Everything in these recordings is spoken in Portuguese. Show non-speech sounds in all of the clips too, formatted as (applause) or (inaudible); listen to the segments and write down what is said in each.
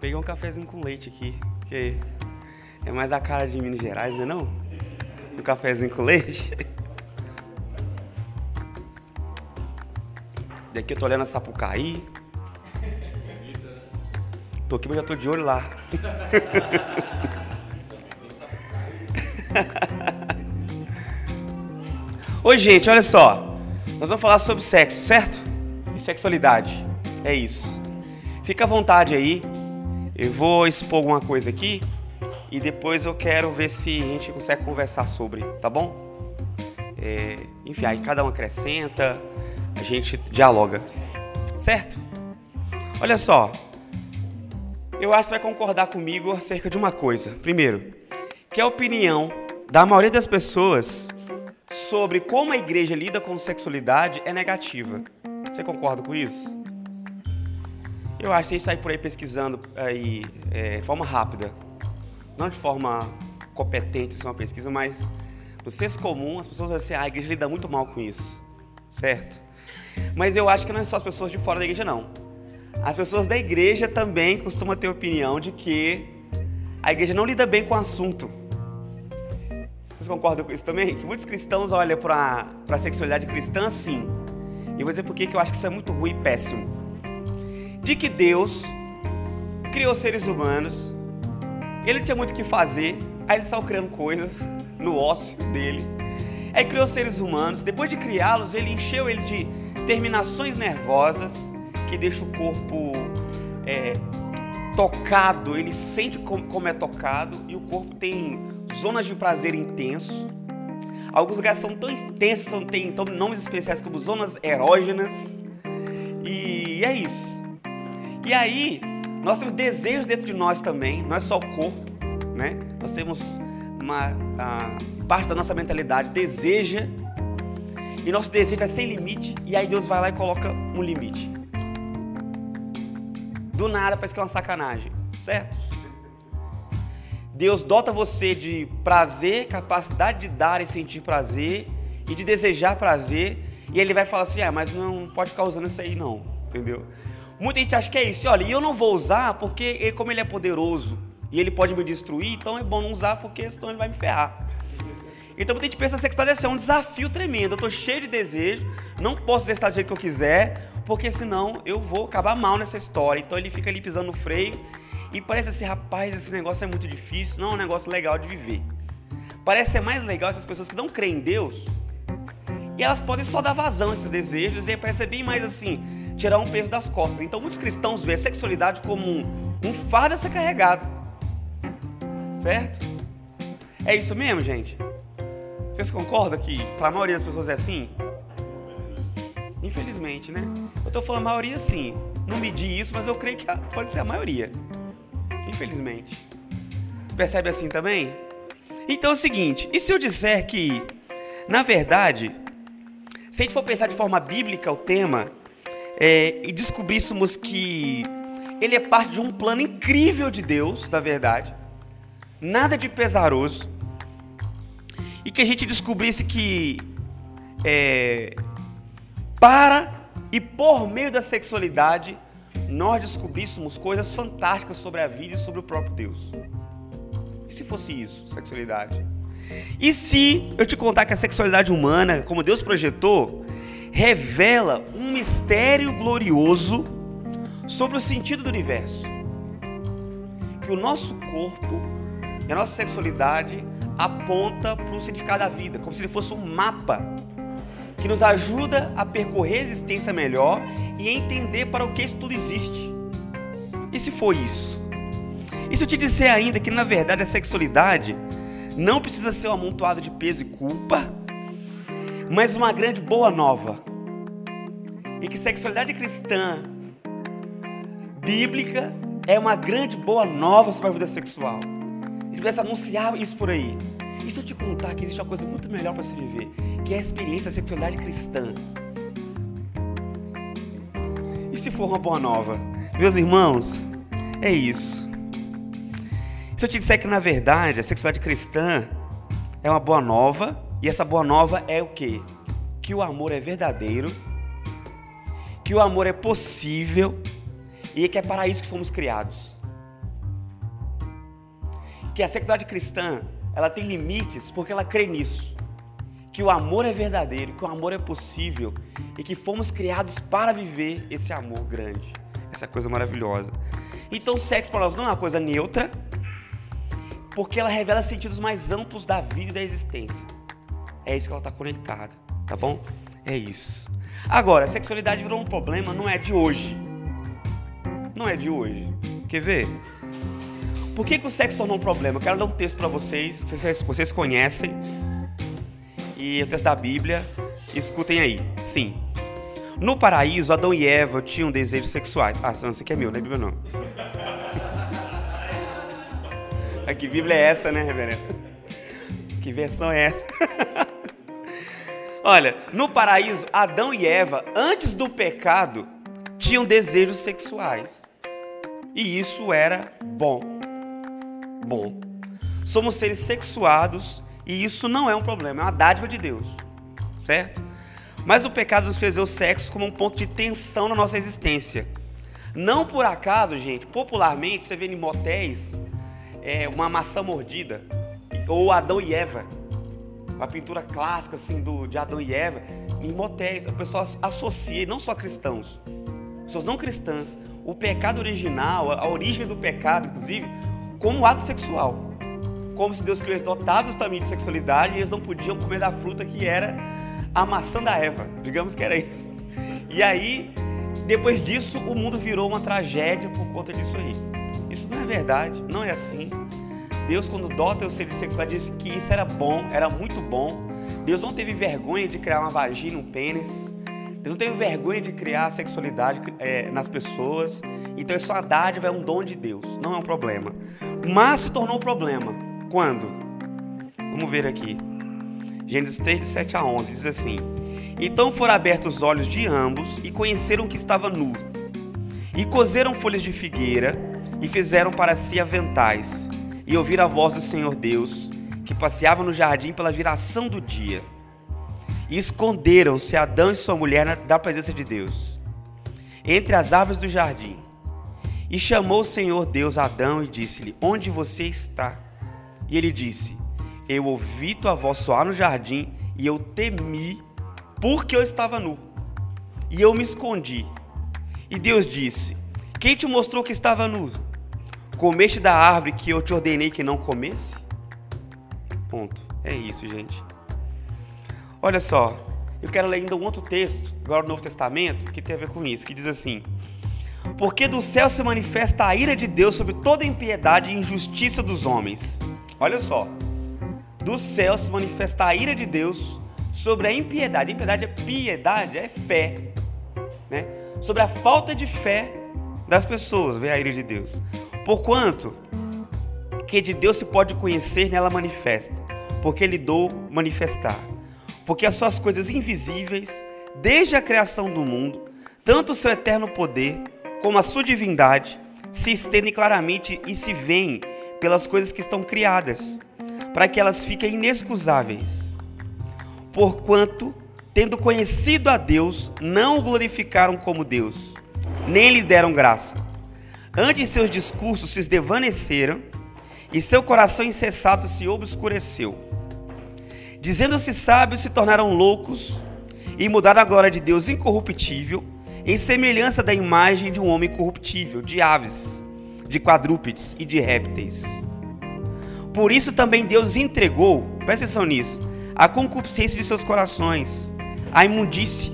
peguei um cafezinho com leite aqui, que é mais a cara de Minas Gerais, não é não? Um cafezinho com leite. Daqui eu tô olhando a Sapucaí. Tô aqui, mas já tô de olho lá. (laughs) Oi, gente, olha só. Nós vamos falar sobre sexo, certo? E sexualidade. É isso. Fica à vontade aí. Eu vou expor alguma coisa aqui e depois eu quero ver se a gente consegue conversar sobre, tá bom? É, enfim, aí cada um acrescenta, a gente dialoga, certo? Olha só, eu acho que você vai concordar comigo acerca de uma coisa. Primeiro, que a opinião da maioria das pessoas sobre como a igreja lida com sexualidade é negativa. Você concorda com isso? Eu acho que a gente sair por aí pesquisando aí, é, de forma rápida, não de forma competente, assim, uma pesquisa, mas no senso comum, as pessoas vão dizer, ah, a igreja lida muito mal com isso, certo? Mas eu acho que não é só as pessoas de fora da igreja, não. As pessoas da igreja também costumam ter opinião de que a igreja não lida bem com o assunto. Vocês concordam com isso também? Que muitos cristãos olham para a sexualidade cristã assim. E eu vou dizer por que eu acho que isso é muito ruim e péssimo de que Deus criou seres humanos, ele tinha muito o que fazer, aí ele saiu criando coisas no ócio dele. Aí criou seres humanos, depois de criá-los, ele encheu ele de terminações nervosas que deixa o corpo é, tocado, ele sente como é tocado e o corpo tem zonas de prazer intenso. Alguns lugares são tão intensos, tem então, nomes especiais como zonas erógenas. E é isso. E aí, nós temos desejos dentro de nós também, não é só o corpo, né? Nós temos uma parte da nossa mentalidade deseja e nosso desejo é sem limite, e aí Deus vai lá e coloca um limite. Do nada parece que é uma sacanagem, certo? Deus dota você de prazer, capacidade de dar e sentir prazer e de desejar prazer, e ele vai falar assim: "Ah, mas não pode ficar usando isso aí não", entendeu? Muita gente acha que é isso. Olha, e eu não vou usar porque, ele, como ele é poderoso e ele pode me destruir, então é bom não usar porque senão ele vai me ferrar. Então muita gente pensa que sexualidade é um desafio tremendo. Eu estou cheio de desejo, não posso exercitar do jeito que eu quiser, porque senão eu vou acabar mal nessa história. Então ele fica ali pisando no freio e parece assim, rapaz, esse negócio é muito difícil, não é um negócio legal de viver. Parece ser mais legal essas pessoas que não creem em Deus e elas podem só dar vazão a esses desejos e parece ser bem mais assim, tirar um peso das costas. Então muitos cristãos veem a sexualidade como um, um fardo a ser carregado. Certo? É isso mesmo, gente? Vocês concordam que para a maioria das pessoas é assim? Infelizmente, né? Eu estou falando a maioria sim. Não medi isso, mas eu creio que pode ser a maioria. Infelizmente. Você percebe assim também? Então é o seguinte, e se eu disser que, na verdade, se a gente for pensar de forma bíblica o tema, é, e descobríssemos que ele é parte de um plano incrível de Deus, da verdade, nada de pesaroso, e que a gente descobrisse que é, para e por meio da sexualidade nós descobríssemos coisas fantásticas sobre a vida e sobre o próprio Deus. E se fosse isso, sexualidade? E se eu te contar que a sexualidade humana, como Deus projetou, revela um mistério glorioso sobre o sentido do universo. Que o nosso corpo e a nossa sexualidade aponta para o significado da vida, como se ele fosse um mapa que nos ajuda a percorrer a existência melhor e entender para o que isso tudo existe. E se for isso? E se eu te disser ainda que na verdade a sexualidade não precisa ser um amontoado de peso e culpa, mas uma grande boa nova. E que sexualidade cristã bíblica é uma grande boa nova sobre a vida sexual. Gente precisa anunciar isso por aí. E se eu te contar que existe uma coisa muito melhor para se viver, que é a experiência da sexualidade cristã. E se for uma boa nova? Meus irmãos, é isso. Se eu te disser que na verdade a sexualidade cristã é uma boa nova, e essa boa nova é o quê? Que o amor é verdadeiro, que o amor é possível e que é para isso que fomos criados. que a sexualidade cristã, ela tem limites porque ela crê nisso. Que o amor é verdadeiro, que o amor é possível e que fomos criados para viver esse amor grande, essa coisa maravilhosa. Então, o sexo para nós não é uma coisa neutra, porque ela revela sentidos mais amplos da vida e da existência. É isso que ela está conectada, tá bom? É isso. Agora, a sexualidade virou um problema, não é de hoje. Não é de hoje. Quer ver? Por que, que o sexo tornou um problema? Eu quero dar um texto para vocês, vocês, vocês conhecem. E o texto da Bíblia, escutem aí. Sim. No paraíso, Adão e Eva tinham desejos sexuais. Ah, não, isso aqui é meu, não é Bíblia não. (laughs) que Bíblia é essa, né, reverendo? Que versão é essa? (laughs) Olha, no paraíso, Adão e Eva, antes do pecado, tinham desejos sexuais. E isso era bom. Bom. Somos seres sexuados e isso não é um problema, é uma dádiva de Deus. Certo? Mas o pecado nos fez ver o sexo como um ponto de tensão na nossa existência. Não por acaso, gente, popularmente você vê em motéis é, uma maçã mordida, ou Adão e Eva, uma pintura clássica assim do, de Adão e Eva, em motéis, o pessoal associa, não só cristãos, pessoas não cristãs, o pecado original, a origem do pecado, inclusive, como ato sexual. Como se Deus eles dotados também de sexualidade e eles não podiam comer da fruta que era a maçã da Eva, digamos que era isso. E aí, depois disso, o mundo virou uma tragédia por conta disso aí. Isso não é verdade, não é assim. Deus, quando dota o ser de sexualidade, disse que isso era bom, era muito bom. Deus não teve vergonha de criar uma vagina, um pênis. Deus não teve vergonha de criar a sexualidade é, nas pessoas. Então isso é uma dádiva, é um dom de Deus, não é um problema. Mas se tornou um problema. Quando? Vamos ver aqui. Gênesis 3, de 7 a 11, diz assim: Então foram abertos os olhos de ambos e conheceram que estava nu. E cozeram folhas de figueira e fizeram para si aventais, e ouviram a voz do Senhor Deus, que passeava no jardim pela viração do dia. E esconderam-se Adão e sua mulher da presença de Deus, entre as árvores do jardim. E chamou o Senhor Deus Adão e disse-lhe: Onde você está? E ele disse: Eu ouvi tua voz soar no jardim, e eu temi, porque eu estava nu. E eu me escondi. E Deus disse: Quem te mostrou que estava nu? Comeste da árvore que eu te ordenei que não comesse? Ponto. É isso, gente. Olha só, eu quero ler ainda um outro texto, agora do Novo Testamento, que tem a ver com isso, que diz assim: Porque do céu se manifesta a ira de Deus sobre toda impiedade e injustiça dos homens. Olha só. Do céu se manifesta a ira de Deus sobre a impiedade. Impiedade é piedade, é fé. Né? Sobre a falta de fé das pessoas, vê a ira de Deus. Porquanto que de Deus se pode conhecer, nela manifesta, porque Ele dou manifestar. Porque as suas coisas invisíveis, desde a criação do mundo, tanto o seu eterno poder como a sua divindade, se estendem claramente e se veem pelas coisas que estão criadas, para que elas fiquem inexcusáveis. Porquanto, tendo conhecido a Deus, não o glorificaram como Deus, nem lhe deram graça Antes seus discursos se desvaneceram e seu coração insensato se obscureceu. Dizendo-se sábios, se tornaram loucos e mudaram a glória de Deus incorruptível em semelhança da imagem de um homem corruptível, de aves, de quadrúpedes e de répteis. Por isso também Deus entregou, presta atenção nisso, a concupiscência de seus corações, a imundície,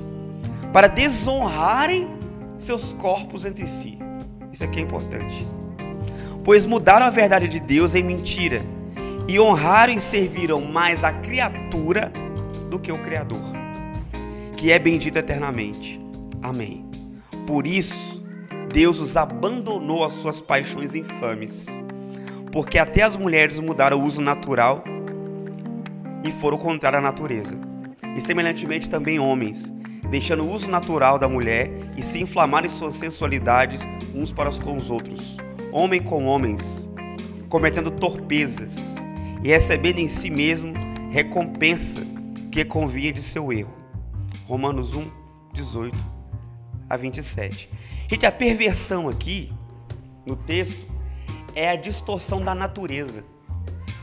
para desonrarem seus corpos entre si. Isso aqui é importante. Pois mudaram a verdade de Deus em mentira e honraram e serviram mais a criatura do que o Criador, que é bendito eternamente. Amém. Por isso, Deus os abandonou às suas paixões infames, porque até as mulheres mudaram o uso natural e foram contra a natureza. E semelhantemente também homens, deixando o uso natural da mulher e se inflamarem suas sensualidades uns para com os outros, homem com homens, cometendo torpezas e recebendo em si mesmo recompensa que convinha de seu erro. Romanos 1, 18 a 27. Gente, a perversão aqui no texto é a distorção da natureza.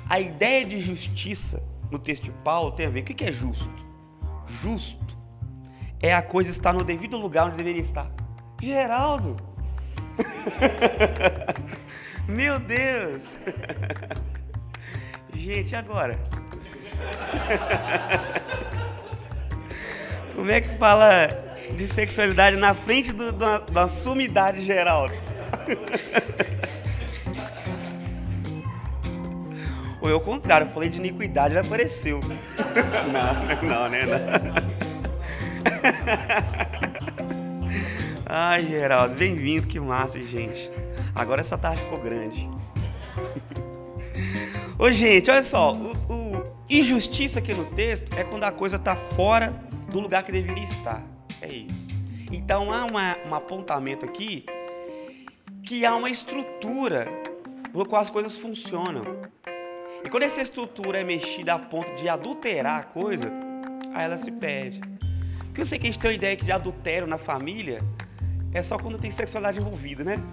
A ideia de justiça no texto de Paulo tem a ver. O que é justo? Justo é a coisa estar no devido lugar onde deveria estar. Geraldo! (laughs) Meu Deus! (laughs) Gente, agora? (laughs) Como é que fala de sexualidade na frente do, da, da sumidade geral? Ou é o contrário, eu falei de iniquidade, ele apareceu. Não, não, né? Não. (laughs) Ai, Geraldo, bem-vindo, que massa, gente. Agora essa tarde ficou grande. Ô, gente, olha só, o, o, injustiça aqui no texto é quando a coisa está fora do lugar que deveria estar. É isso. Então há uma, um apontamento aqui que há uma estrutura no qual as coisas funcionam. E quando essa estrutura é mexida a ponto de adulterar a coisa, aí ela se perde. Porque eu sei que a gente tem uma ideia que de adultério na família é só quando tem sexualidade envolvida, né?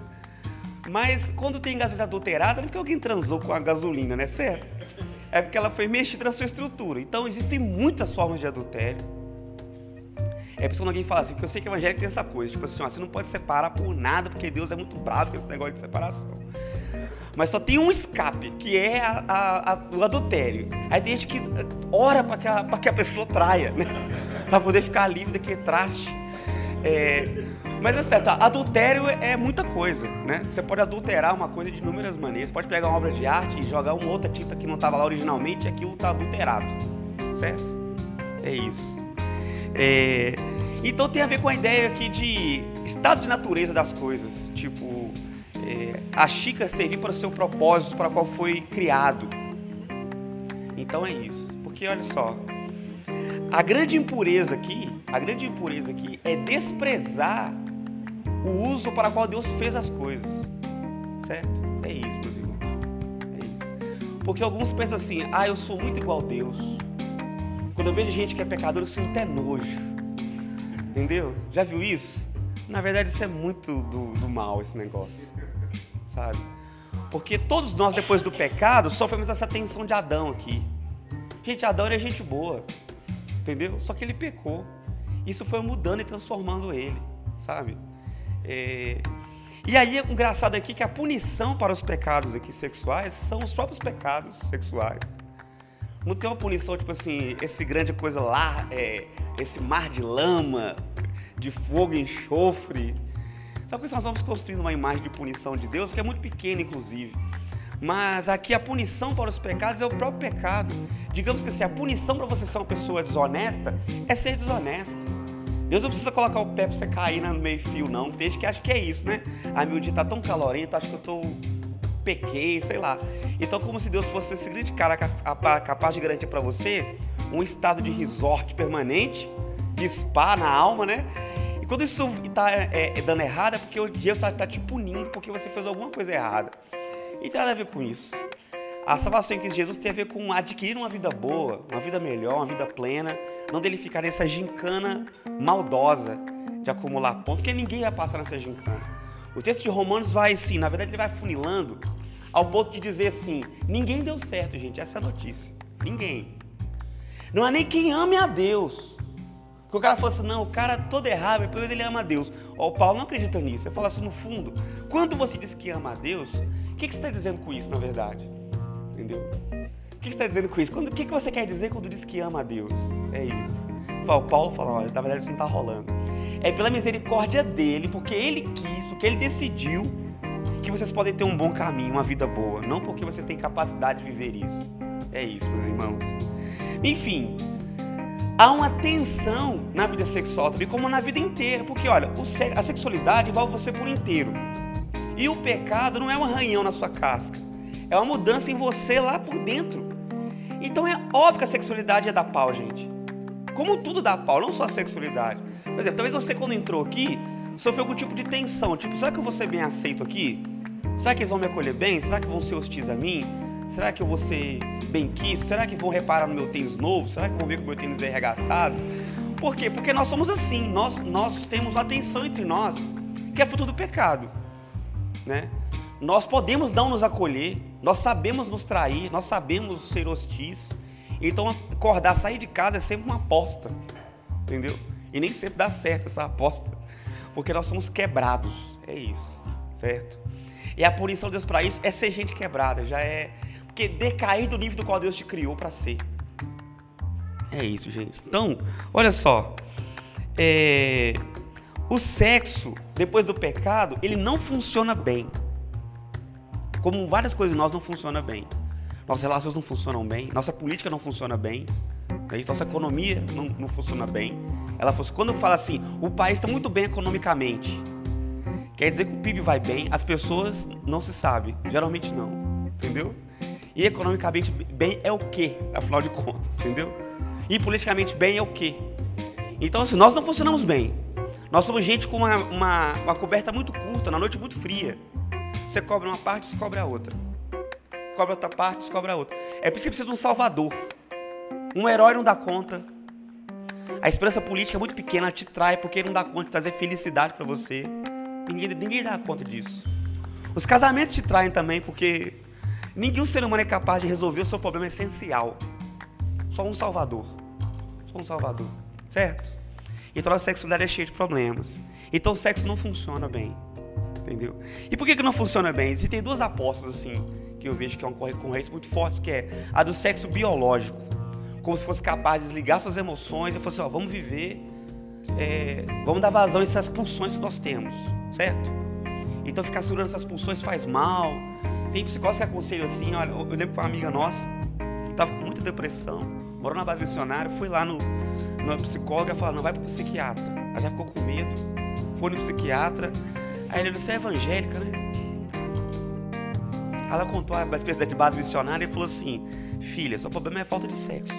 Mas quando tem gasolina adulterada, não é porque alguém transou com a gasolina, né? Certo? É porque ela foi mexida na sua estrutura. Então existem muitas formas de adultério. É por isso quando alguém fala assim, porque eu sei que o evangelho tem essa coisa, tipo assim, ó, você não pode separar por nada, porque Deus é muito bravo com esse negócio de separação. Mas só tem um escape, que é a, a, a, o adultério. Aí tem gente que ora para que, que, a pessoa traia, né? Para poder ficar livre daquele traste. É, mas é certo, adultério é muita coisa, né? Você pode adulterar uma coisa de inúmeras maneiras. Você pode pegar uma obra de arte e jogar uma outra tinta que não estava lá originalmente e aquilo está adulterado, certo? É isso. É, então tem a ver com a ideia aqui de estado de natureza das coisas. Tipo, é, a xícara servir para o seu propósito para qual foi criado. Então é isso. Porque olha só, a grande impureza aqui, a grande impureza aqui é desprezar o uso para o qual Deus fez as coisas. Certo? É isso, meus irmãos. É isso. Porque alguns pensam assim: ah, eu sou muito igual a Deus. Quando eu vejo gente que é pecador, eu sinto até nojo. Entendeu? Já viu isso? Na verdade, isso é muito do, do mal, esse negócio. Sabe? Porque todos nós, depois do pecado, sofremos essa tensão de Adão aqui. Gente, Adão era gente boa. Entendeu? Só que ele pecou. Isso foi mudando e transformando ele, sabe? É... E aí, engraçado aqui é que a punição para os pecados aqui sexuais são os próprios pecados sexuais. Não tem uma punição, tipo assim, esse grande coisa lá, é, esse mar de lama, de fogo e enxofre. Só que nós vamos construindo uma imagem de punição de Deus que é muito pequena, inclusive. Mas aqui a punição para os pecados é o próprio pecado. Digamos que assim, a punição para você ser uma pessoa desonesta é ser desonesto. Deus não precisa colocar o pé para você cair no meio fio, não. Tem gente que acha que é isso, né? A meu dia está tão calorento, acho que eu estou pequei, sei lá. Então, como se Deus fosse esse grande cara capaz de garantir para você um estado de resort permanente, de spa na alma, né? E quando isso está é, é, dando errado, é porque o Deus está tá te punindo porque você fez alguma coisa errada. E tem nada a ver com isso. A salvação em Cristo Jesus tem a ver com adquirir uma vida boa, uma vida melhor, uma vida plena, não dele ficar nessa gincana maldosa de acumular pontos, porque ninguém vai passar nessa gincana. O texto de Romanos vai assim, na verdade ele vai funilando ao ponto de dizer assim: ninguém deu certo, gente, essa é a notícia. Ninguém. Não há nem quem ame a Deus. Porque o cara fala assim, não, o cara todo errado, pelo menos ele ama a Deus. Ó, o Paulo não acredita nisso. Ele fala assim, no fundo, quando você diz que ama a Deus, que, que você está dizendo com isso, na verdade? Entendeu? O que você está dizendo com isso? Quando, o que, que você quer dizer quando diz que ama a Deus? É isso. O Paulo fala, ó, na verdade isso não está rolando. É pela misericórdia dele, porque ele quis, porque ele decidiu que vocês podem ter um bom caminho, uma vida boa. Não porque vocês têm capacidade de viver isso. É isso, meus irmãos. Enfim, há uma tensão na vida sexual também, como na vida inteira. Porque, olha, a sexualidade envolve você por inteiro. E o pecado não é um arranhão na sua casca. É uma mudança em você lá por dentro. Então é óbvio que a sexualidade é da pau, gente. Como tudo dá pau, não só a sexualidade. Por exemplo, talvez você quando entrou aqui, sofreu algum tipo de tensão. Tipo, será que eu vou ser bem aceito aqui? Será que eles vão me acolher bem? Será que vão ser hostis a mim? Será que eu vou ser bem quisto? Será que vão reparar no meu tênis novo? Será que vão ver que o meu tênis é arregaçado? Por quê? Porque nós somos assim. Nós, nós temos uma tensão entre nós, que é fruto do pecado. Né? Nós podemos não nos acolher, Nós sabemos nos trair, nós sabemos ser hostis. Então, acordar, sair de casa é sempre uma aposta. Entendeu? E nem sempre dá certo essa aposta. Porque nós somos quebrados. É isso. Certo? E a punição de Deus para isso é ser gente quebrada. Já é. Porque decair do nível do qual Deus te criou para ser. É isso, gente. Então, olha só. É, o sexo, depois do pecado, ele não funciona bem. Como várias coisas nós não funcionam bem. Nossas relações não funcionam bem, nossa política não funciona bem, é nossa economia não, não funciona bem. Ela quando fala assim, o país está muito bem economicamente, quer dizer que o PIB vai bem, as pessoas não se sabem, geralmente não, entendeu? E economicamente bem é o quê, afinal de contas, entendeu? E politicamente bem é o quê? Então, assim, nós não funcionamos bem. Nós somos gente com uma, uma, uma coberta muito curta, na noite muito fria. Você cobra uma parte, cobra a outra. Cobra outra parte, cobra a outra. É por isso que precisa de um salvador. Um herói não dá conta. A esperança política é muito pequena, te trai porque não dá conta de trazer felicidade para você. Ninguém, ninguém dá conta disso. Os casamentos te traem também porque nenhum ser humano é capaz de resolver o seu problema essencial. Só um salvador. Só um salvador. Certo? Então a sexualidade é cheia de problemas. Então o sexo não funciona bem. Entendeu? E por que, que não funciona bem? Existem duas apostas assim que eu vejo que é uma concorrência muito forte, que é a do sexo biológico. Como se fosse capaz de desligar suas emoções e fosse, ó, vamos viver, é, vamos dar vazão a essas pulsões que nós temos, certo? Então ficar segurando essas pulsões faz mal. Tem psicólogos que aconselham assim, olha, eu lembro que uma amiga nossa, estava com muita depressão, morou na base missionária, fui lá no, uma psicóloga falou, não, vai para o psiquiatra. Ela já ficou com medo. Foi no psiquiatra. Aí ele disse, é evangélica, né? Ela contou a espécie de base missionária e falou assim, filha, seu problema é falta de sexo.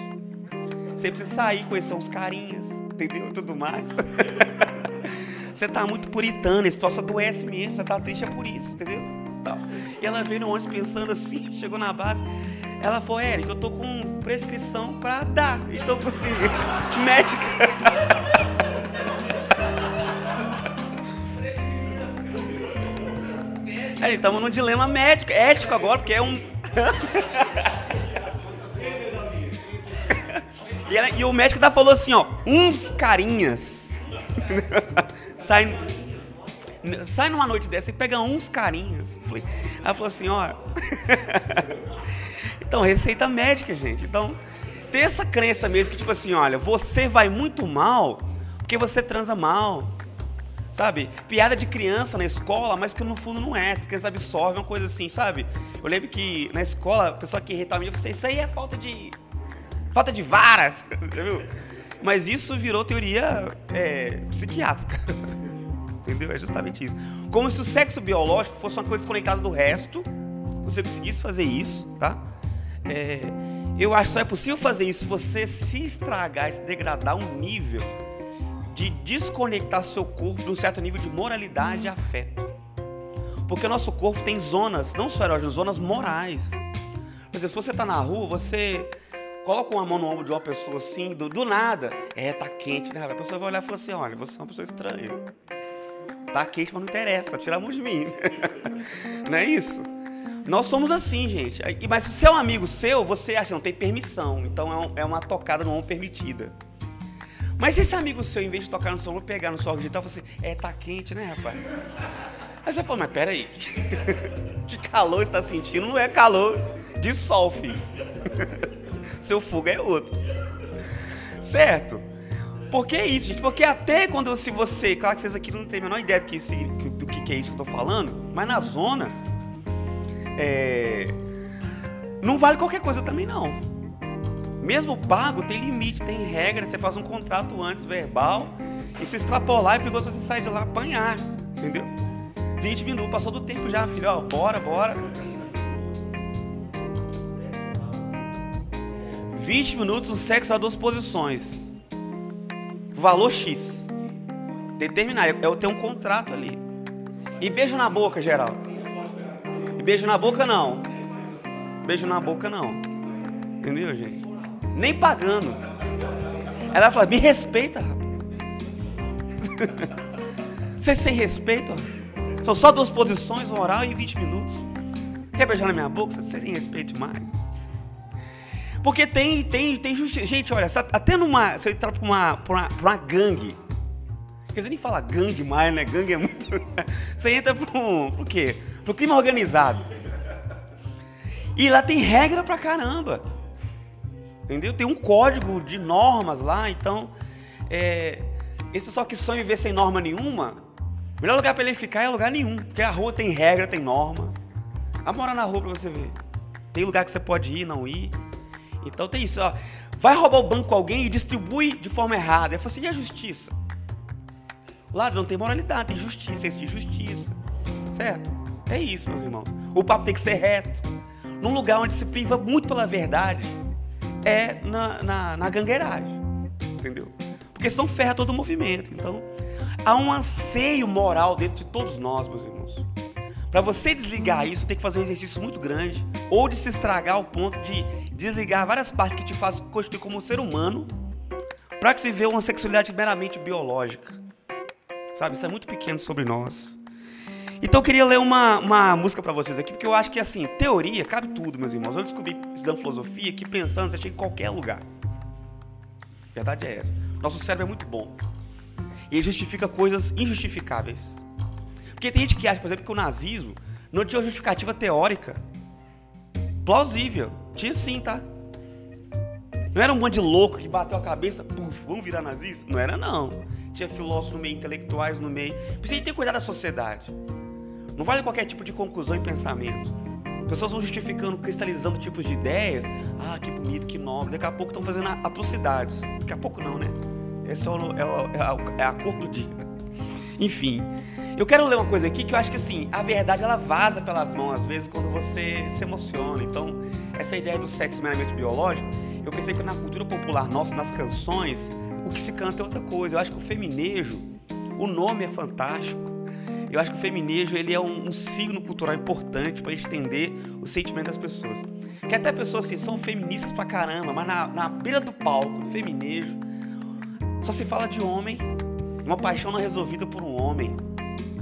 Você precisa sair, conhecer uns carinhas, entendeu? Tudo mais. (laughs) você tá muito puritana, esse troço adoece mesmo, você tá triste é por isso, entendeu? E ela veio no ônibus pensando assim, chegou na base. Ela falou, Eric, eu tô com prescrição pra dar. Então, assim, (laughs) médica. Aí, estamos num dilema médico, ético agora, porque é um. (laughs) e, ela, e, o médico ainda falou assim, ó, uns carinhas. (laughs) Sai, sai numa noite dessa e pega uns carinhas. Falei, ela falou assim, ó. Então, receita médica, gente. Então, ter essa crença mesmo que, tipo assim, olha, você vai muito mal porque você transa mal. Sabe? Piada de criança na escola, mas que no fundo não é. As crianças absorvem uma coisa assim, sabe? Eu lembro que na escola, a pessoa que irritava me disse, isso aí é falta de. falta de varas. (laughs) Viu? Mas isso virou teoria é, psiquiátrica. (laughs) Entendeu? É justamente isso. Como se o sexo biológico fosse uma coisa desconectada do resto. Você conseguisse fazer isso, tá? É, eu acho que só é possível fazer isso se você se estragar, se degradar um nível de desconectar seu corpo de um certo nível de moralidade e afeto. Porque o nosso corpo tem zonas, não só erógenas, zonas morais. Por exemplo, se você está na rua, você coloca uma mão no ombro de uma pessoa assim, do, do nada. É, tá quente, né? A pessoa vai olhar e falar assim: olha, você é uma pessoa estranha. Tá quente, mas não interessa, tira a mão de mim. (laughs) não é isso? Nós somos assim, gente. Mas se é um amigo seu, você acha, não tem permissão. Então é, é uma tocada não permitida. Mas se esse amigo seu, em vez de tocar no seu ombro, pegar no seu órgão digital, você é, tá quente, né, rapaz? Aí você fala, mas peraí, (laughs) que calor está sentindo? Não é calor de sol, filho. (laughs) Seu fogo é outro. Certo? Por que isso, gente? Porque até quando se você. Claro que vocês aqui não têm a menor ideia do que, do que é isso que eu tô falando, mas na zona é, não vale qualquer coisa também não. Mesmo pago tem limite, tem regra, você faz um contrato antes verbal e se extrapolar é perigoso você sair de lá apanhar, entendeu? 20 minutos, passou do tempo já, filho, ó, bora, bora. 20 minutos, o sexo a duas posições. Valor X. Determinar, eu tenho um contrato ali. E beijo na boca, geral. E beijo na boca não. Beijo na boca não. Entendeu, gente? Nem pagando. Ela fala, me respeita, rapaz. (laughs) Você sem respeito, São só duas posições, oral e 20 minutos. Quer beijar na minha boca? Você tem respeito demais. Porque tem, tem, tem justiça. Gente, olha, até numa. Você entra pra uma, pra uma, pra uma gangue. Quer dizer, nem fala gangue mais, né? Gangue é muito. (laughs) Você entra pro, pro quê? Pro crime organizado. E lá tem regra pra caramba. Entendeu? Tem um código de normas lá, então. É, esse pessoal que sonha viver sem norma nenhuma, o melhor lugar para ele ficar é lugar nenhum. Porque a rua tem regra, tem norma. Vai morar na rua pra você ver. Tem lugar que você pode ir, não ir. Então tem isso, ó. Vai roubar o banco com alguém e distribui de forma errada. Eu falo assim, e a justiça? O ladrão tem moralidade, tem justiça, existe justiça. Certo? É isso, meus irmãos. O papo tem que ser reto. Num lugar onde se priva muito pela verdade, é na, na, na gangueiragem. Entendeu? Porque são ferra todo o movimento. Então, há um anseio moral dentro de todos nós, meus irmãos. Para você desligar isso, tem que fazer um exercício muito grande, ou de se estragar ao ponto de desligar várias partes que te fazem constituir como um ser humano, para que se vê uma sexualidade meramente biológica. Sabe, isso é muito pequeno sobre nós. Então eu queria ler uma, uma música para vocês aqui, porque eu acho que assim, teoria cabe tudo, meus irmãos. Eu descobri estudando filosofia que pensando você chega em qualquer lugar. A verdade é essa. Nosso cérebro é muito bom. E ele justifica coisas injustificáveis. Porque tem gente que acha, por exemplo, que o nazismo não tinha uma justificativa teórica. Plausível. Tinha sim, tá? Não era um monte de louco que bateu a cabeça, puf, vamos virar nazista? Não era, não. Tinha filósofos no meio, intelectuais no meio. Precisa ter cuidado da sociedade. Não vale qualquer tipo de conclusão e pensamento. Pessoas vão justificando, cristalizando tipos de ideias. Ah, que bonito, que nobre. Daqui a pouco estão fazendo atrocidades. Daqui a pouco não, né? Essa é, é, é, a, é a cor do dia. Enfim, eu quero ler uma coisa aqui que eu acho que assim, a verdade ela vaza pelas mãos às vezes quando você se emociona. Então, essa ideia do sexo meramente biológico, eu pensei que na cultura popular nossa, nas canções, o que se canta é outra coisa. Eu acho que o feminejo, o nome é fantástico. Eu acho que o feminejo ele é um, um signo cultural importante para entender o sentimento das pessoas. Que até pessoas assim são feministas pra caramba, mas na, na beira do palco, feminejo, só se fala de homem, uma paixão não resolvida por um homem,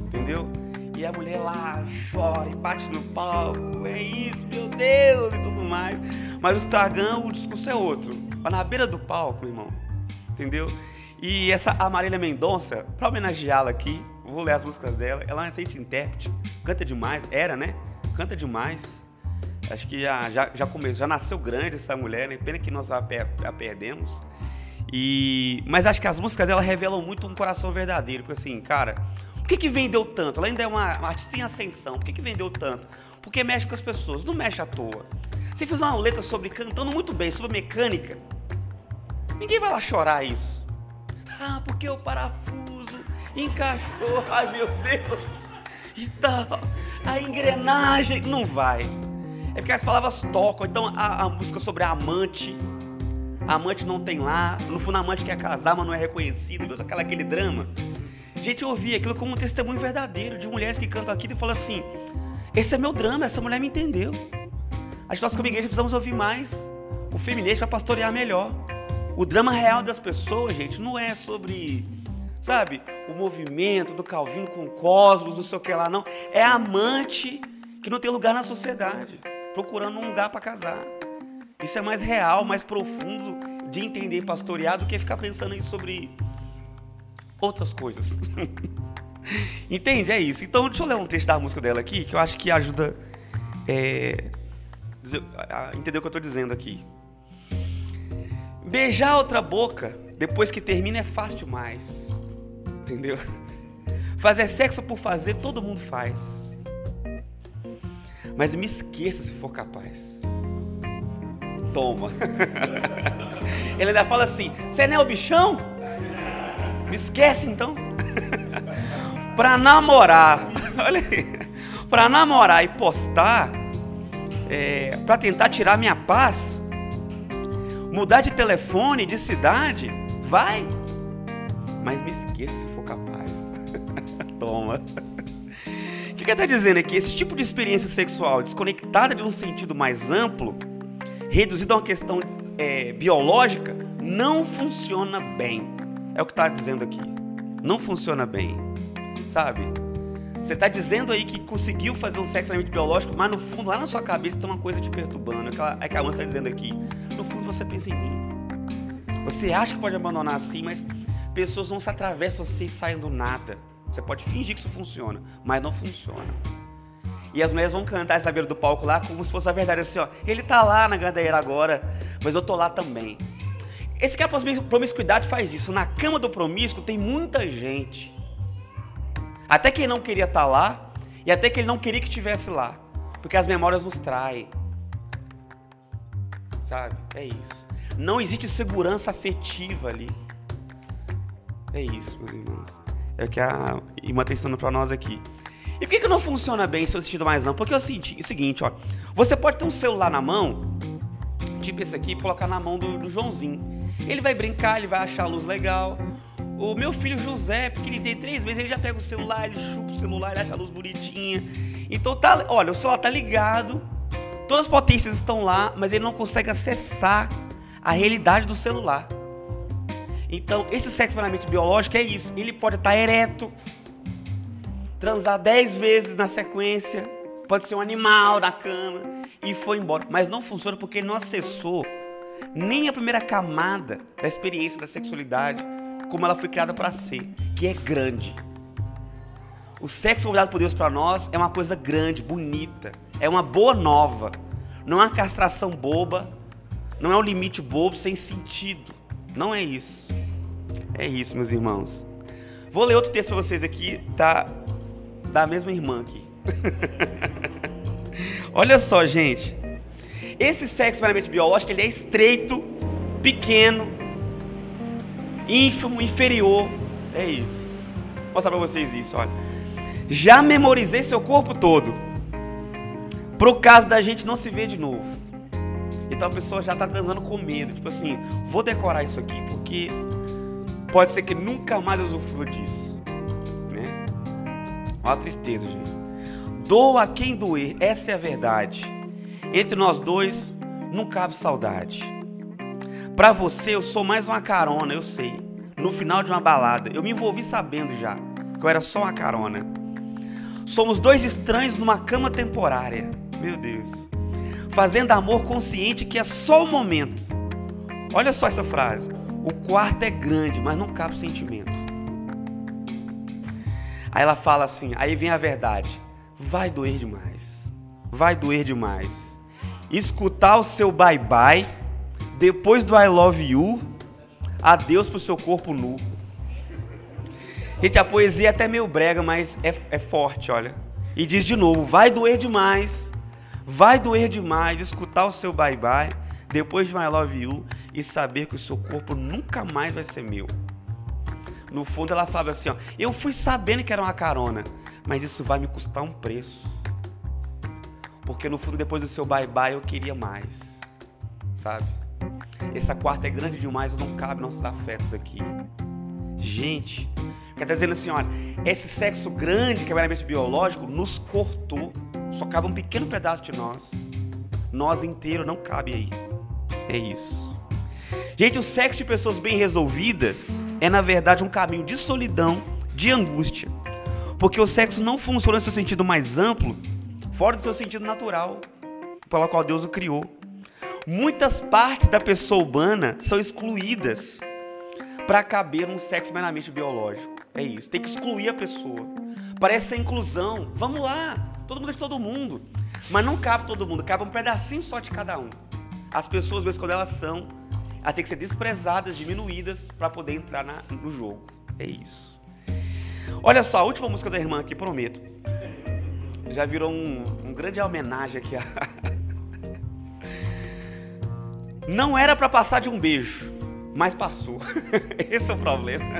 entendeu? E a mulher lá chora e bate no palco, é isso, meu Deus, e tudo mais. Mas o Instagram, o discurso é outro. Mas na beira do palco, meu irmão, entendeu? E essa Marília Mendonça, para homenageá-la aqui, vou ler as músicas dela. Ela é uma excelente intérprete, canta demais, era, né? Canta demais. Acho que já, já, já começou, já nasceu grande essa mulher, né? Pena que nós a, a perdemos. E, mas acho que as músicas dela revelam muito um coração verdadeiro. Porque assim, cara, por que, que vendeu tanto? Ela ainda é uma, uma artista em ascensão. Por que, que vendeu tanto? Porque mexe com as pessoas, não mexe à toa. Se fizer uma letra sobre cantando muito bem, sobre mecânica, ninguém vai lá chorar isso. Ah, porque o parafuso encaixou, ai meu Deus, e tal, a engrenagem, não vai. É porque as palavras tocam, então a, a música sobre a amante, a amante não tem lá, no fundo a amante quer casar, mas não é reconhecida, viu? Aquela, aquele drama. Gente, eu ouvi aquilo como um testemunho verdadeiro de mulheres que cantam aquilo e falam assim: esse é meu drama, essa mulher me entendeu. Acho que nós, como igreja, precisamos ouvir mais o feminista para pastorear melhor. O drama real das pessoas, gente, não é sobre sabe? O movimento do Calvino com o cosmos, não sei o que lá, não. É amante que não tem lugar na sociedade, procurando um lugar para casar. Isso é mais real, mais profundo de entender e pastorear do que ficar pensando sobre outras coisas. (laughs) Entende? É isso. Então, deixa eu ler um trecho da música dela aqui, que eu acho que ajuda é, a entender o que eu estou dizendo aqui. Beijar outra boca depois que termina é fácil demais. Entendeu? Fazer sexo por fazer, todo mundo faz. Mas me esqueça se for capaz. Toma. (laughs) Ele ainda fala assim: Você não é o bichão? Me esquece então. (laughs) para namorar, (laughs) olha aí. Para namorar e postar, é, para tentar tirar minha paz, mudar de telefone, de cidade, vai. Mas me esqueça se for capaz. (laughs) Toma. O que ele está dizendo aqui? Esse tipo de experiência sexual desconectada de um sentido mais amplo, reduzida a uma questão é, biológica, não funciona bem. É o que está dizendo aqui. Não funciona bem. Sabe? Você está dizendo aí que conseguiu fazer um sexo realmente biológico, mas no fundo, lá na sua cabeça, tem uma coisa te perturbando. É que a Ana está dizendo aqui. No fundo, você pensa em mim. Você acha que pode abandonar assim, mas pessoas não se atravessam assim e do nada. Você pode fingir que isso funciona, mas não funciona. E as mulheres vão cantar essa beira do palco lá como se fosse a verdade, assim, ó. Ele tá lá na gandaeira agora, mas eu tô lá também. Esse que é a promiscuidade faz isso. Na cama do promíscuo tem muita gente. Até quem não queria estar tá lá, e até que ele não queria que estivesse lá. Porque as memórias nos traem. Sabe? É isso. Não existe segurança afetiva ali. É isso, meus irmãos. É o que a irmã está ensinando para nós aqui. E por que, que não funciona bem seu sentido mais amplo? Porque é o seguinte, ó. Você pode ter um celular na mão, tipo esse aqui, e colocar na mão do, do Joãozinho. Ele vai brincar, ele vai achar a luz legal. O meu filho José, porque ele tem três meses, ele já pega o celular, ele chupa o celular, ele acha a luz bonitinha. Então tá, olha, o celular tá ligado, todas as potências estão lá, mas ele não consegue acessar a realidade do celular. Então, esse sexo meramente biológico é isso. Ele pode estar ereto, transar dez vezes na sequência, pode ser um animal na cama e foi embora. Mas não funciona porque não acessou nem a primeira camada da experiência da sexualidade como ela foi criada para ser, que é grande. O sexo convidado por Deus para nós é uma coisa grande, bonita, é uma boa nova, não é uma castração boba, não é um limite bobo sem sentido. Não é isso. É isso, meus irmãos. Vou ler outro texto para vocês aqui da, da mesma irmã aqui. (laughs) Olha só, gente. Esse sexo meramente biológico ele é estreito, pequeno, ínfimo, inferior. É isso. Vou mostrar para vocês isso, olha. Já memorizei seu corpo todo. Pro caso da gente não se ver de novo. Então a pessoa já está transando com medo. Tipo assim, vou decorar isso aqui porque pode ser que nunca mais usufrua disso. Né? Olha a tristeza, gente. Doa quem doer, essa é a verdade. Entre nós dois não cabe saudade. Para você eu sou mais uma carona, eu sei. No final de uma balada, eu me envolvi sabendo já que eu era só uma carona. Somos dois estranhos numa cama temporária. Meu Deus fazendo amor consciente que é só o momento. Olha só essa frase. O quarto é grande, mas não cabe o sentimento. Aí ela fala assim, aí vem a verdade. Vai doer demais. Vai doer demais. Escutar o seu bye bye depois do I love you, adeus pro seu corpo nu. Gente, a poesia é até meio brega, mas é, é forte, olha. E diz de novo: vai doer demais. Vai doer demais escutar o seu bye bye depois de I love you e saber que o seu corpo nunca mais vai ser meu. No fundo ela fala assim, ó, eu fui sabendo que era uma carona, mas isso vai me custar um preço. Porque no fundo depois do seu bye bye eu queria mais. Sabe? Essa quarta é grande demais, não cabe nossos afetos aqui. Gente, quer dizer dizendo assim, olha, esse sexo grande que é meramente biológico nos cortou só cabe um pequeno pedaço de nós. Nós inteiro não cabe aí. É isso. Gente, o sexo de pessoas bem resolvidas é na verdade um caminho de solidão, de angústia. Porque o sexo não funciona no seu sentido mais amplo, fora do seu sentido natural, pela qual Deus o criou. Muitas partes da pessoa humana são excluídas para caber um sexo meramente biológico. É isso, tem que excluir a pessoa. Parece ser inclusão. Vamos lá, Todo mundo é de todo mundo. Mas não cabe todo mundo, cabe um pedacinho só de cada um. As pessoas, mesmo quando elas são, elas têm que ser desprezadas, diminuídas, para poder entrar na, no jogo. É isso. Olha só, a última música da irmã aqui, prometo. Já virou um, um grande homenagem aqui. (laughs) Não era para passar de um beijo, mas passou. (laughs) Esse é o problema. (laughs)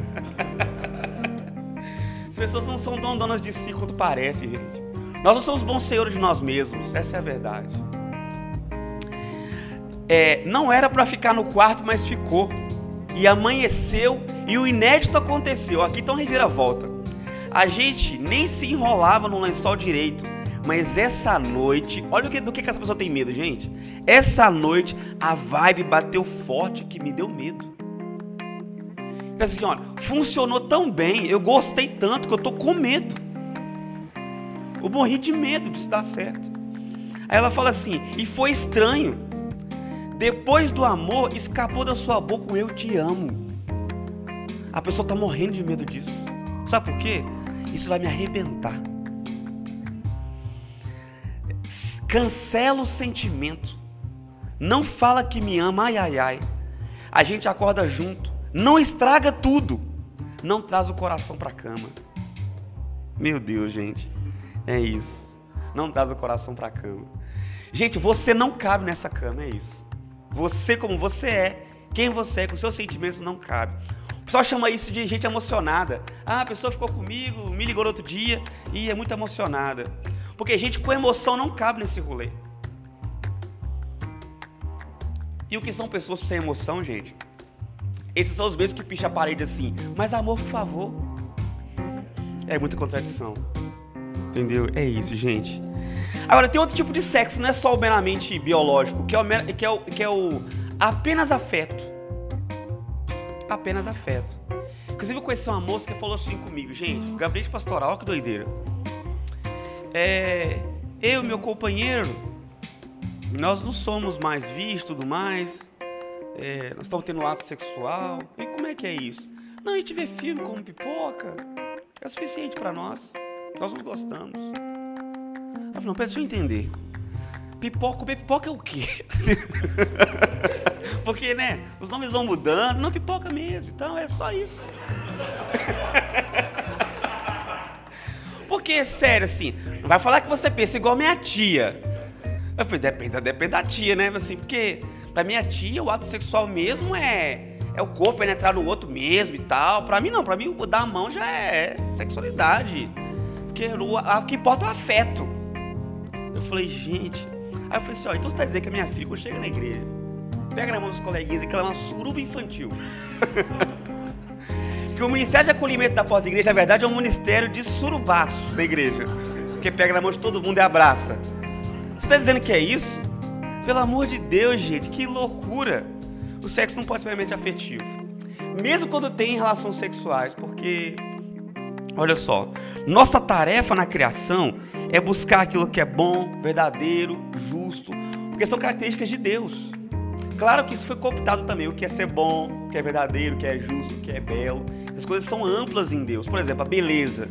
As pessoas não são tão donas de si quanto parece, gente. Nós não somos bons senhores de nós mesmos, essa é a verdade. É, não era para ficar no quarto, mas ficou. E amanheceu e o inédito aconteceu. Aqui uma reviravolta. A gente nem se enrolava no lençol direito. Mas essa noite, olha do que, que essa pessoa tem medo, gente. Essa noite a vibe bateu forte que me deu medo. Então assim, olha, funcionou tão bem, eu gostei tanto que eu tô com medo. Eu morri de medo disso dar certo. Aí ela fala assim: e foi estranho. Depois do amor, escapou da sua boca o eu te amo. A pessoa está morrendo de medo disso. Sabe por quê? Isso vai me arrebentar. Cancela o sentimento. Não fala que me ama, ai ai ai. A gente acorda junto. Não estraga tudo. Não traz o coração para a cama. Meu Deus, gente. É isso. Não traz o coração para a cama. Gente, você não cabe nessa cama, é isso. Você como você é, quem você é, com seus sentimentos não cabe. O pessoal chama isso de gente emocionada. Ah, a pessoa ficou comigo, me ligou no outro dia e é muito emocionada. Porque gente com emoção não cabe nesse rolê. E o que são pessoas sem emoção, gente? Esses são os mesmos que picham a parede assim. Mas amor, por favor. É muita contradição. Entendeu? É isso, gente. Agora, tem outro tipo de sexo, não é só o meramente biológico, que é o, que é o, que é o apenas afeto. Apenas afeto. Inclusive, eu conheci uma moça que falou assim comigo, gente, gabinete pastoral, que doideira. É, eu e meu companheiro, nós não somos mais vistos tudo mais. É, nós estamos tendo ato sexual. E como é que é isso? Não, a gente vê filme como pipoca. É suficiente para nós. Nós não gostamos. Ela falou, não, deixa eu entender. Pipoca, comer pipoca é o quê? (laughs) Porque, né, os nomes vão mudando. Não, pipoca mesmo. Então, é só isso. (laughs) Porque, sério, assim, não vai falar que você pensa igual minha tia. Eu falei, depende, depende da tia, né? Assim, porque pra minha tia o ato sexual mesmo é é o corpo penetrar no outro mesmo e tal. Pra mim não, pra mim dar a mão já é sexualidade. O que importa é o afeto. Eu falei, gente. Aí eu falei assim, ó, então você tá dizendo que a minha filha, quando chega na igreja, pega na mão dos coleguinhas e que ela é uma suruba infantil. (laughs) que o ministério de acolhimento da porta da igreja, na verdade, é um ministério de surubaço da igreja. Porque pega na mão de todo mundo e abraça. Você está dizendo que é isso? Pelo amor de Deus, gente, que loucura! O sexo não pode ser meramente afetivo. Mesmo quando tem relações sexuais, porque, olha só, nossa tarefa na criação é buscar aquilo que é bom, verdadeiro, justo, porque são características de Deus. Claro que isso foi cooptado também, o que é ser bom, o que é verdadeiro, o que é justo, o que é belo. As coisas são amplas em Deus. Por exemplo, a beleza.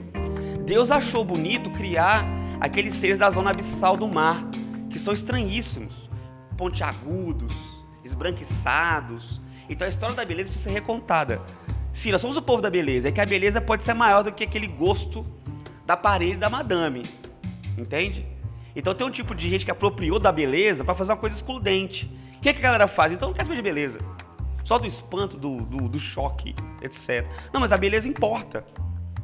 Deus achou bonito criar aqueles seres da zona abissal do mar, que são estranhíssimos, pontiagudos, esbranquiçados. Então a história da beleza precisa ser recontada. Sim, nós somos o povo da beleza, é que a beleza pode ser maior do que aquele gosto da parede da madame. Entende? Então tem um tipo de gente que apropriou da beleza para fazer uma coisa excludente. O que, é que a galera faz? Então não quer saber de beleza. Só do espanto, do, do, do choque, etc. Não, mas a beleza importa.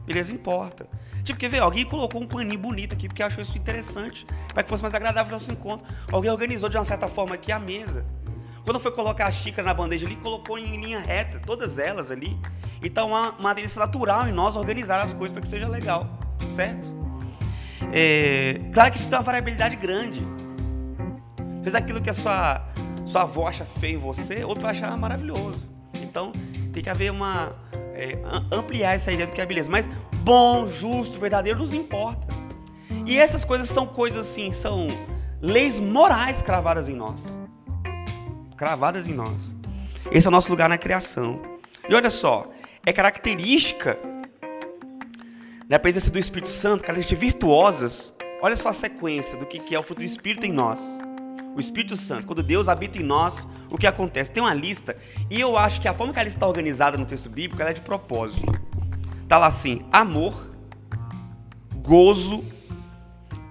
Beleza importa. Tipo, quer ver? Alguém colocou um paninho bonito aqui porque achou isso interessante, para que fosse mais agradável o nosso encontro. Alguém organizou de uma certa forma aqui a mesa. Quando foi colocar a xícara na bandeja ali, colocou em linha reta, todas elas ali. Então, uma, tendência natural em nós organizar as coisas para que seja legal, certo? É, claro que isso tem uma variabilidade grande. Fez aquilo que a sua, sua avó acha feio em você, outro vai achar maravilhoso. Então, tem que haver uma. É, ampliar essa ideia do que é beleza. Mas bom, justo, verdadeiro nos importa. E essas coisas são coisas assim, são leis morais cravadas em nós. Cravadas em nós. Esse é o nosso lugar na criação. E olha só, é característica da presença do Espírito Santo, características virtuosas. Olha só a sequência do que é o fruto do Espírito em nós. O Espírito Santo, quando Deus habita em nós, o que acontece? Tem uma lista, e eu acho que a forma que a lista está organizada no texto bíblico é de propósito. Está lá assim: amor, gozo,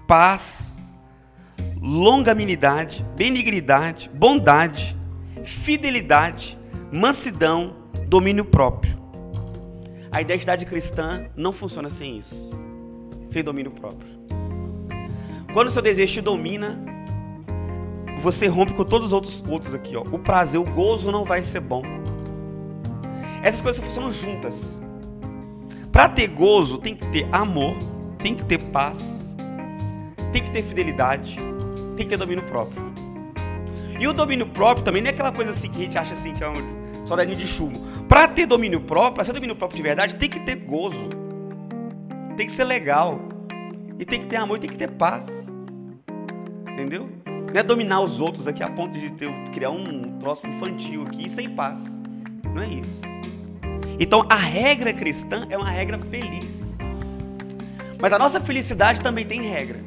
paz, longanimidade, benignidade, bondade, fidelidade, mansidão, domínio próprio. A identidade cristã não funciona sem isso, sem domínio próprio. Quando o seu desejo te domina, você rompe com todos os outros outros aqui, ó. O prazer, o gozo não vai ser bom. Essas coisas funcionam juntas. Para ter gozo, tem que ter amor, tem que ter paz, tem que ter fidelidade, tem que ter domínio próprio. E o domínio próprio também não é aquela coisa assim que a gente acha assim que é um só de chumbo. Para ter domínio próprio, para ser domínio próprio de verdade, tem que ter gozo. Tem que ser legal. E tem que ter amor tem que ter paz. Entendeu? Não é dominar os outros aqui a ponto de ter, criar um troço infantil aqui sem paz. Não é isso. Então a regra cristã é uma regra feliz. Mas a nossa felicidade também tem regra.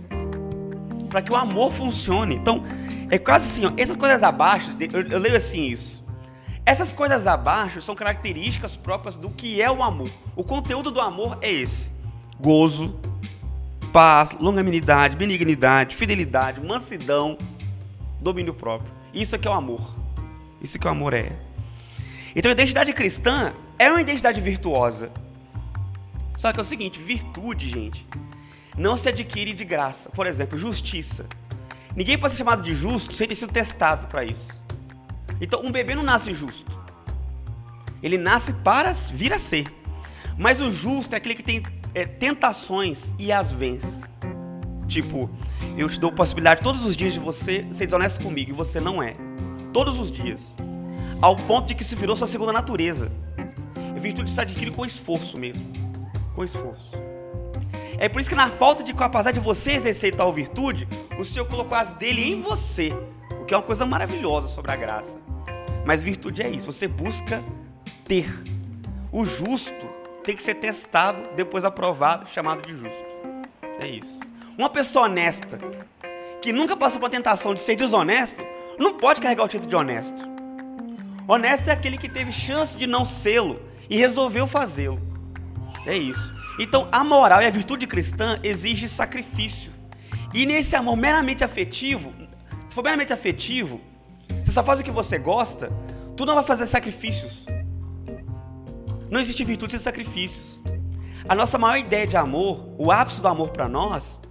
Para que o amor funcione. Então, é quase assim, ó, essas coisas abaixo, eu, eu leio assim isso. Essas coisas abaixo são características próprias do que é o amor. O conteúdo do amor é esse: gozo, paz, longanimidade, benignidade, fidelidade, mansidão, domínio próprio. Isso é que é o amor. Isso que o amor é. Então a identidade cristã é uma identidade virtuosa. Só que é o seguinte, virtude, gente, não se adquire de graça. Por exemplo, justiça. Ninguém pode ser chamado de justo sem ter sido testado para isso. Então, um bebê não nasce justo. Ele nasce para vir a ser. Mas o justo é aquele que tem é, tentações e as vence. Tipo, eu te dou possibilidade todos os dias de você ser desonesto comigo e você não é. Todos os dias. Ao ponto de que se virou sua segunda natureza. A virtude se adquire com esforço mesmo. Com esforço. É por isso que na falta de capacidade de você exercer tal virtude, o Senhor colocou as dele em você. O que é uma coisa maravilhosa sobre a graça. Mas virtude é isso, você busca ter. O justo tem que ser testado, depois aprovado, chamado de justo. É isso. Uma pessoa honesta, que nunca passou por tentação de ser desonesto, não pode carregar o título de honesto. Honesto é aquele que teve chance de não sê-lo e resolveu fazê-lo. É isso. Então, a moral e a virtude cristã exige sacrifício. E nesse amor meramente afetivo, se for meramente afetivo, você só faz o que você gosta, tu não vai fazer sacrifícios. Não existe virtude sem sacrifícios. A nossa maior ideia de amor, o ápice do amor para nós,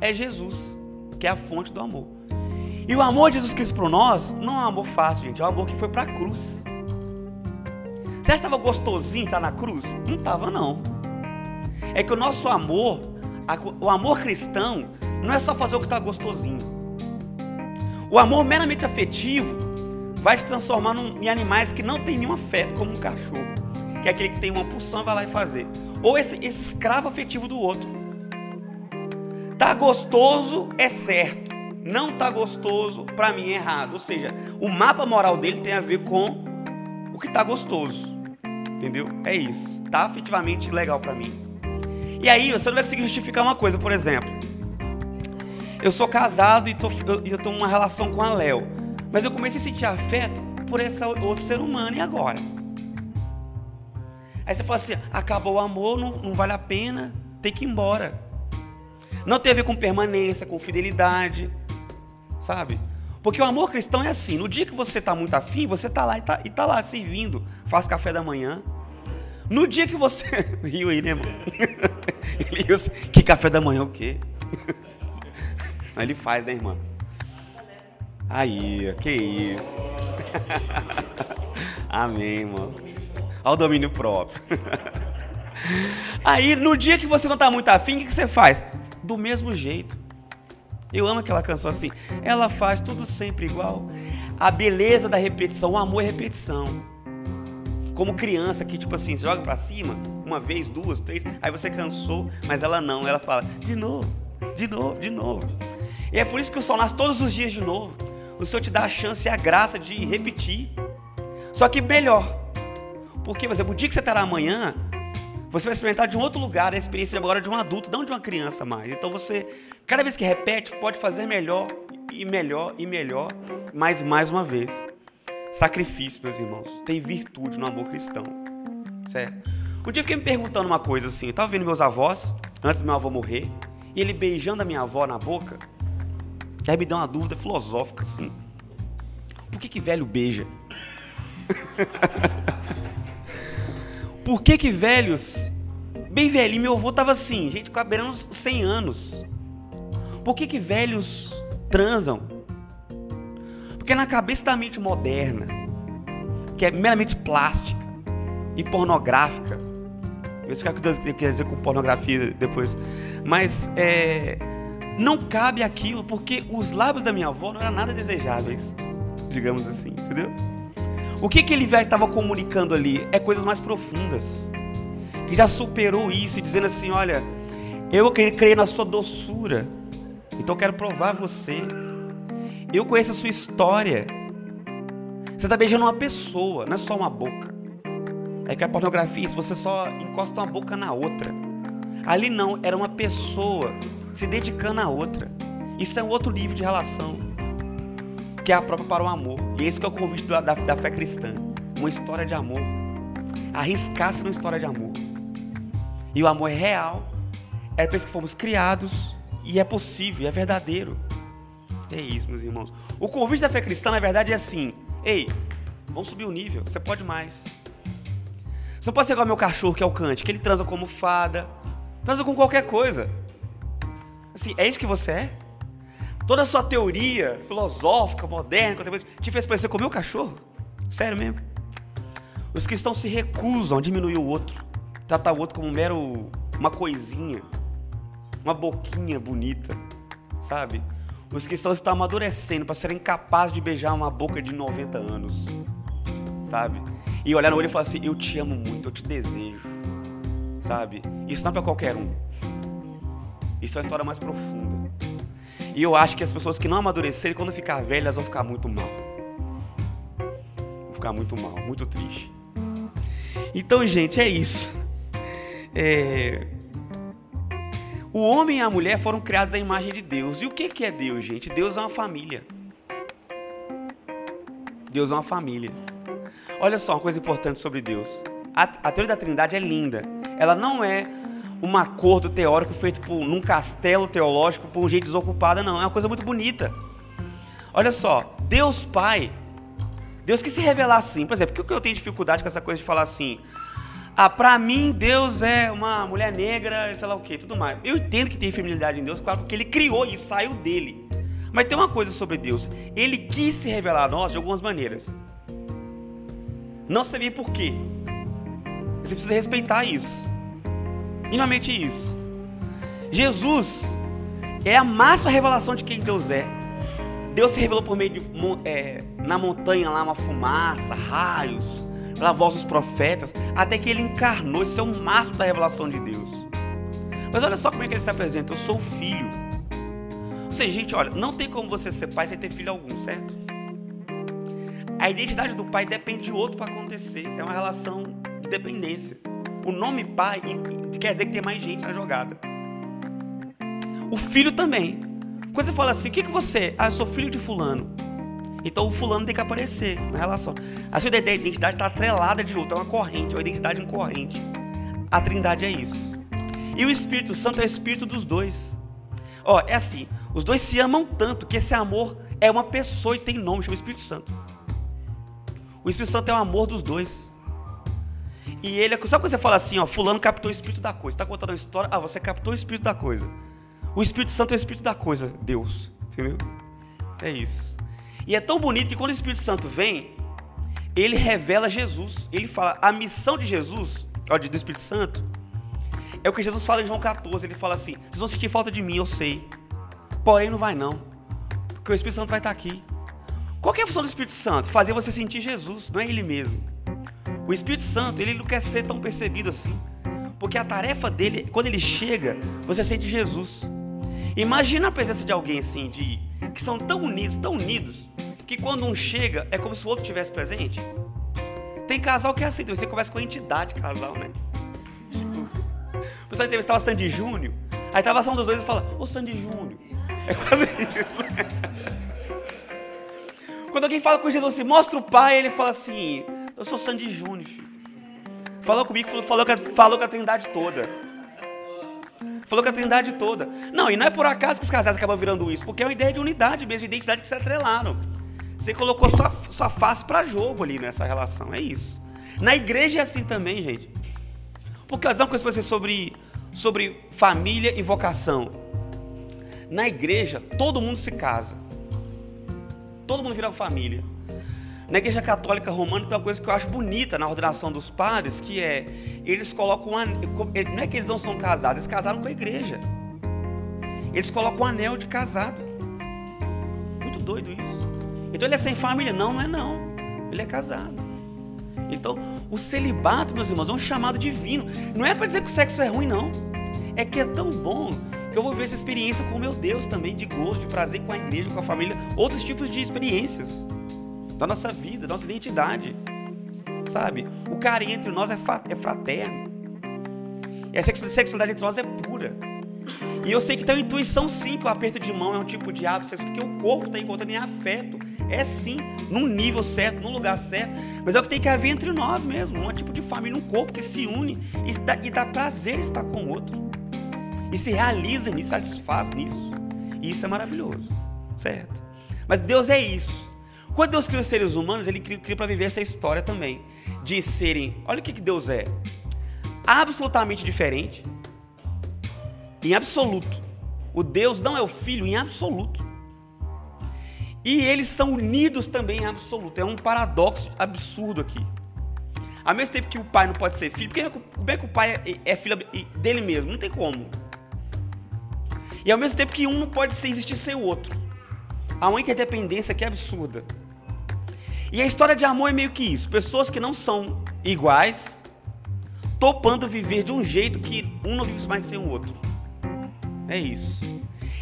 é Jesus, que é a fonte do amor. E o amor de Jesus Cristo para nós não é um amor fácil, gente, é um amor que foi para a cruz. Você acha que estava gostosinho estar na cruz? Não estava, não. É que o nosso amor, o amor cristão, não é só fazer o que está gostosinho. O amor meramente afetivo vai te transformar em animais que não têm nenhum afeto, como um cachorro, que é aquele que tem uma pulsão e vai lá e fazer. Ou esse, esse escravo afetivo do outro. Tá gostoso é certo, não tá gostoso para mim é errado. Ou seja, o mapa moral dele tem a ver com o que tá gostoso. Entendeu? É isso. Tá afetivamente legal para mim. E aí, você não vai conseguir justificar uma coisa, por exemplo. Eu sou casado e tô, eu estou numa relação com a Léo. Mas eu comecei a sentir afeto por esse outro ser humano e agora? Aí você fala assim: acabou o amor, não, não vale a pena, tem que ir embora. Não tem a ver com permanência, com fidelidade, sabe? Porque o amor cristão é assim: no dia que você está muito afim, você está lá e está tá lá servindo, faz café da manhã. No dia que você. (laughs) Riu aí, né, irmão? (laughs) (laughs) Ele que café da manhã o quê? (laughs) Ele faz, né, irmã? Aí, que isso. (laughs) Amém, irmão. Ao domínio próprio. Aí, no dia que você não está muito afim, o que você faz? Do mesmo jeito. Eu amo aquela canção assim. Ela faz tudo sempre igual. A beleza da repetição, o amor é repetição. Como criança que, tipo assim, joga para cima, uma vez, duas, três, aí você cansou, mas ela não, ela fala, de novo, de novo, de novo. E é por isso que o sol nasce todos os dias de novo. O Senhor te dá a chance e a graça de repetir. Só que melhor. Porque, por exemplo, o dia que você estará amanhã, você vai experimentar de um outro lugar a experiência agora de um adulto, não de uma criança mais. Então você, cada vez que repete, pode fazer melhor e melhor e melhor, mais mais uma vez. Sacrifício, meus irmãos, tem virtude no amor cristão. Certo? Um dia eu fiquei me perguntando uma coisa assim, eu estava vendo meus avós, antes do meu avô morrer, e ele beijando a minha avó na boca, que aí me deu uma dúvida filosófica assim. Por que que velho beija? (laughs) Por que que velhos, bem velhinho, meu avô tava assim, gente, beirando uns 100 anos. Por que que velhos transam? Porque na cabeça da mente moderna, que é meramente plástica e pornográfica, eu ficar que Deus quer dizer com pornografia depois, mas é não cabe aquilo, porque os lábios da minha avó não eram nada desejáveis, digamos assim, entendeu? O que, que ele estava comunicando ali é coisas mais profundas, que já superou isso, dizendo assim: olha, Eu creio na sua doçura. Então quero provar você. Eu conheço a sua história. Você está beijando uma pessoa, não é só uma boca. É que a pornografia, se você só encosta uma boca na outra. Ali não, era uma pessoa se dedicando à outra. Isso é um outro nível de relação. Que é a própria para o amor. E esse que é o convite da, da, da fé cristã. Uma história de amor. Arriscar-se numa história de amor. E o amor é real. É para isso que fomos criados. E é possível, é verdadeiro. É meus irmãos. O convite da fé cristã, na verdade, é assim: ei, vamos subir o nível, você pode mais. Você não pode ser igual meu cachorro, que é o Kant, que ele transa como fada, transa com qualquer coisa. Assim, é isso que você é? Toda a sua teoria filosófica, moderna, te fez parecer com o meu cachorro? Sério mesmo? Os cristãos se recusam a diminuir o outro, tratar o outro como um mero uma coisinha, uma boquinha bonita, sabe? Os cristãos estão amadurecendo para serem capazes de beijar uma boca de 90 anos, sabe? e olhar no olho e falar assim: Eu te amo muito, eu te desejo. Sabe? Isso não é para qualquer um. Isso é uma história mais profunda. E eu acho que as pessoas que não amadurecerem, quando ficar velhas, vão ficar muito mal. Vão ficar muito mal, muito triste. Então, gente, é isso. É... O homem e a mulher foram criados à imagem de Deus. E o que é Deus, gente? Deus é uma família. Deus é uma família. Olha só uma coisa importante sobre Deus. A, a teoria da Trindade é linda. Ela não é um acordo teórico feito por, num castelo teológico por um jeito desocupada, não. É uma coisa muito bonita. Olha só, Deus Pai, Deus que se revelar assim, por exemplo, por que eu tenho dificuldade com essa coisa de falar assim? Ah, pra mim Deus é uma mulher negra, sei lá o que, tudo mais. Eu entendo que tem feminilidade em Deus, claro, porque Ele criou e saiu dele. Mas tem uma coisa sobre Deus, Ele quis se revelar a nós de algumas maneiras. Não sabia por quê. Você precisa respeitar isso. E não mente isso. Jesus é a máxima revelação de quem Deus é. Deus se revelou por meio de é, na montanha lá uma fumaça, raios, pela voz profetas, até que ele encarnou. Isso é o máximo da revelação de Deus. Mas olha só como é que ele se apresenta. Eu sou o filho. Ou seja, gente, olha, não tem como você ser pai sem ter filho algum, certo? A identidade do pai depende de outro para acontecer. É uma relação de dependência. O nome pai quer dizer que tem mais gente na jogada. O filho também. Quando você fala assim, o que, que você é? Ah, eu sou filho de fulano. Então o fulano tem que aparecer na relação. A sua identidade está atrelada de outro, é uma corrente, é uma identidade incorrente. A trindade é isso. E o Espírito Santo é o Espírito dos dois. Ó, é assim, os dois se amam tanto que esse amor é uma pessoa e tem nome, chama Espírito Santo. O Espírito Santo é o amor dos dois. E ele, sabe quando você fala assim, ó, fulano captou o espírito da coisa. Está contando uma história, ah, você captou o espírito da coisa. O Espírito Santo é o espírito da coisa, Deus, entendeu? É isso. E é tão bonito que quando o Espírito Santo vem, ele revela Jesus. Ele fala, a missão de Jesus, ó, do Espírito Santo, é o que Jesus fala em João 14. Ele fala assim: vocês vão sentir falta de mim, eu sei. Porém, não vai não. Porque o Espírito Santo vai estar aqui. Qual é a função do Espírito Santo? Fazer você sentir Jesus, não é ele mesmo. O Espírito Santo, ele não quer ser tão percebido assim. Porque a tarefa dele, quando ele chega, você sente Jesus. Imagina a presença de alguém assim, de que são tão unidos, tão unidos, que quando um chega, é como se o outro estivesse presente. Tem casal que é assim, você conversa com a entidade casal, né? Tipo, o pessoal entrevistava Sandy Júnior, aí tava só um dos dois e fala, ô Sandy Júnior. É quase (laughs) isso, né? Quando alguém fala com Jesus assim, mostra o Pai, ele fala assim: Eu sou Sandy Júnior, filho. Falou comigo, falou, falou com a trindade toda. Falou com a trindade toda. Não, e não é por acaso que os casais acabam virando isso, porque é uma ideia de unidade mesmo, de identidade que se atrelaram. Você colocou sua, sua face para jogo ali nessa relação, é isso. Na igreja é assim também, gente. Porque, uma coisa para você sobre, sobre família e vocação. Na igreja, todo mundo se casa. Todo mundo vira família. Na igreja católica romana tem uma coisa que eu acho bonita na ordenação dos padres, que é eles colocam um anel, não é que eles não são casados, eles casaram com a igreja. Eles colocam um anel de casado. Muito doido isso. Então ele é sem família? Não, não é não. Ele é casado. Então, o celibato, meus irmãos, é um chamado divino. Não é para dizer que o sexo é ruim, não. é que é tão bom que eu vou ver essa experiência com o meu Deus também, de gosto, de prazer com a igreja, com a família, outros tipos de experiências da nossa vida, da nossa identidade. Sabe? O carinho entre nós é, é fraterno. E a sexualidade entre nós é pura. E eu sei que tem uma intuição sim que o aperto de mão é um tipo de ato sexo, porque o corpo está encontrando em afeto. É sim, num nível certo, num lugar certo. Mas é o que tem que haver entre nós mesmo. Um tipo de família, um corpo que se une e dá, e dá prazer estar com o outro. E se realiza nisso, satisfaz nisso. E isso é maravilhoso, certo? Mas Deus é isso. Quando Deus cria os seres humanos, Ele cria para viver essa história também. De serem, olha o que, que Deus é. Absolutamente diferente. Em absoluto. O Deus não é o Filho em absoluto. E eles são unidos também em absoluto. É um paradoxo absurdo aqui. Ao mesmo tempo que o pai não pode ser filho, porque como é que o pai é, é filho dele mesmo? Não tem como. E ao mesmo tempo que um não pode existir sem o outro. Há uma interdependência que é absurda. E a história de amor é meio que isso: pessoas que não são iguais, topando viver de um jeito que um não vive mais sem o outro. É isso.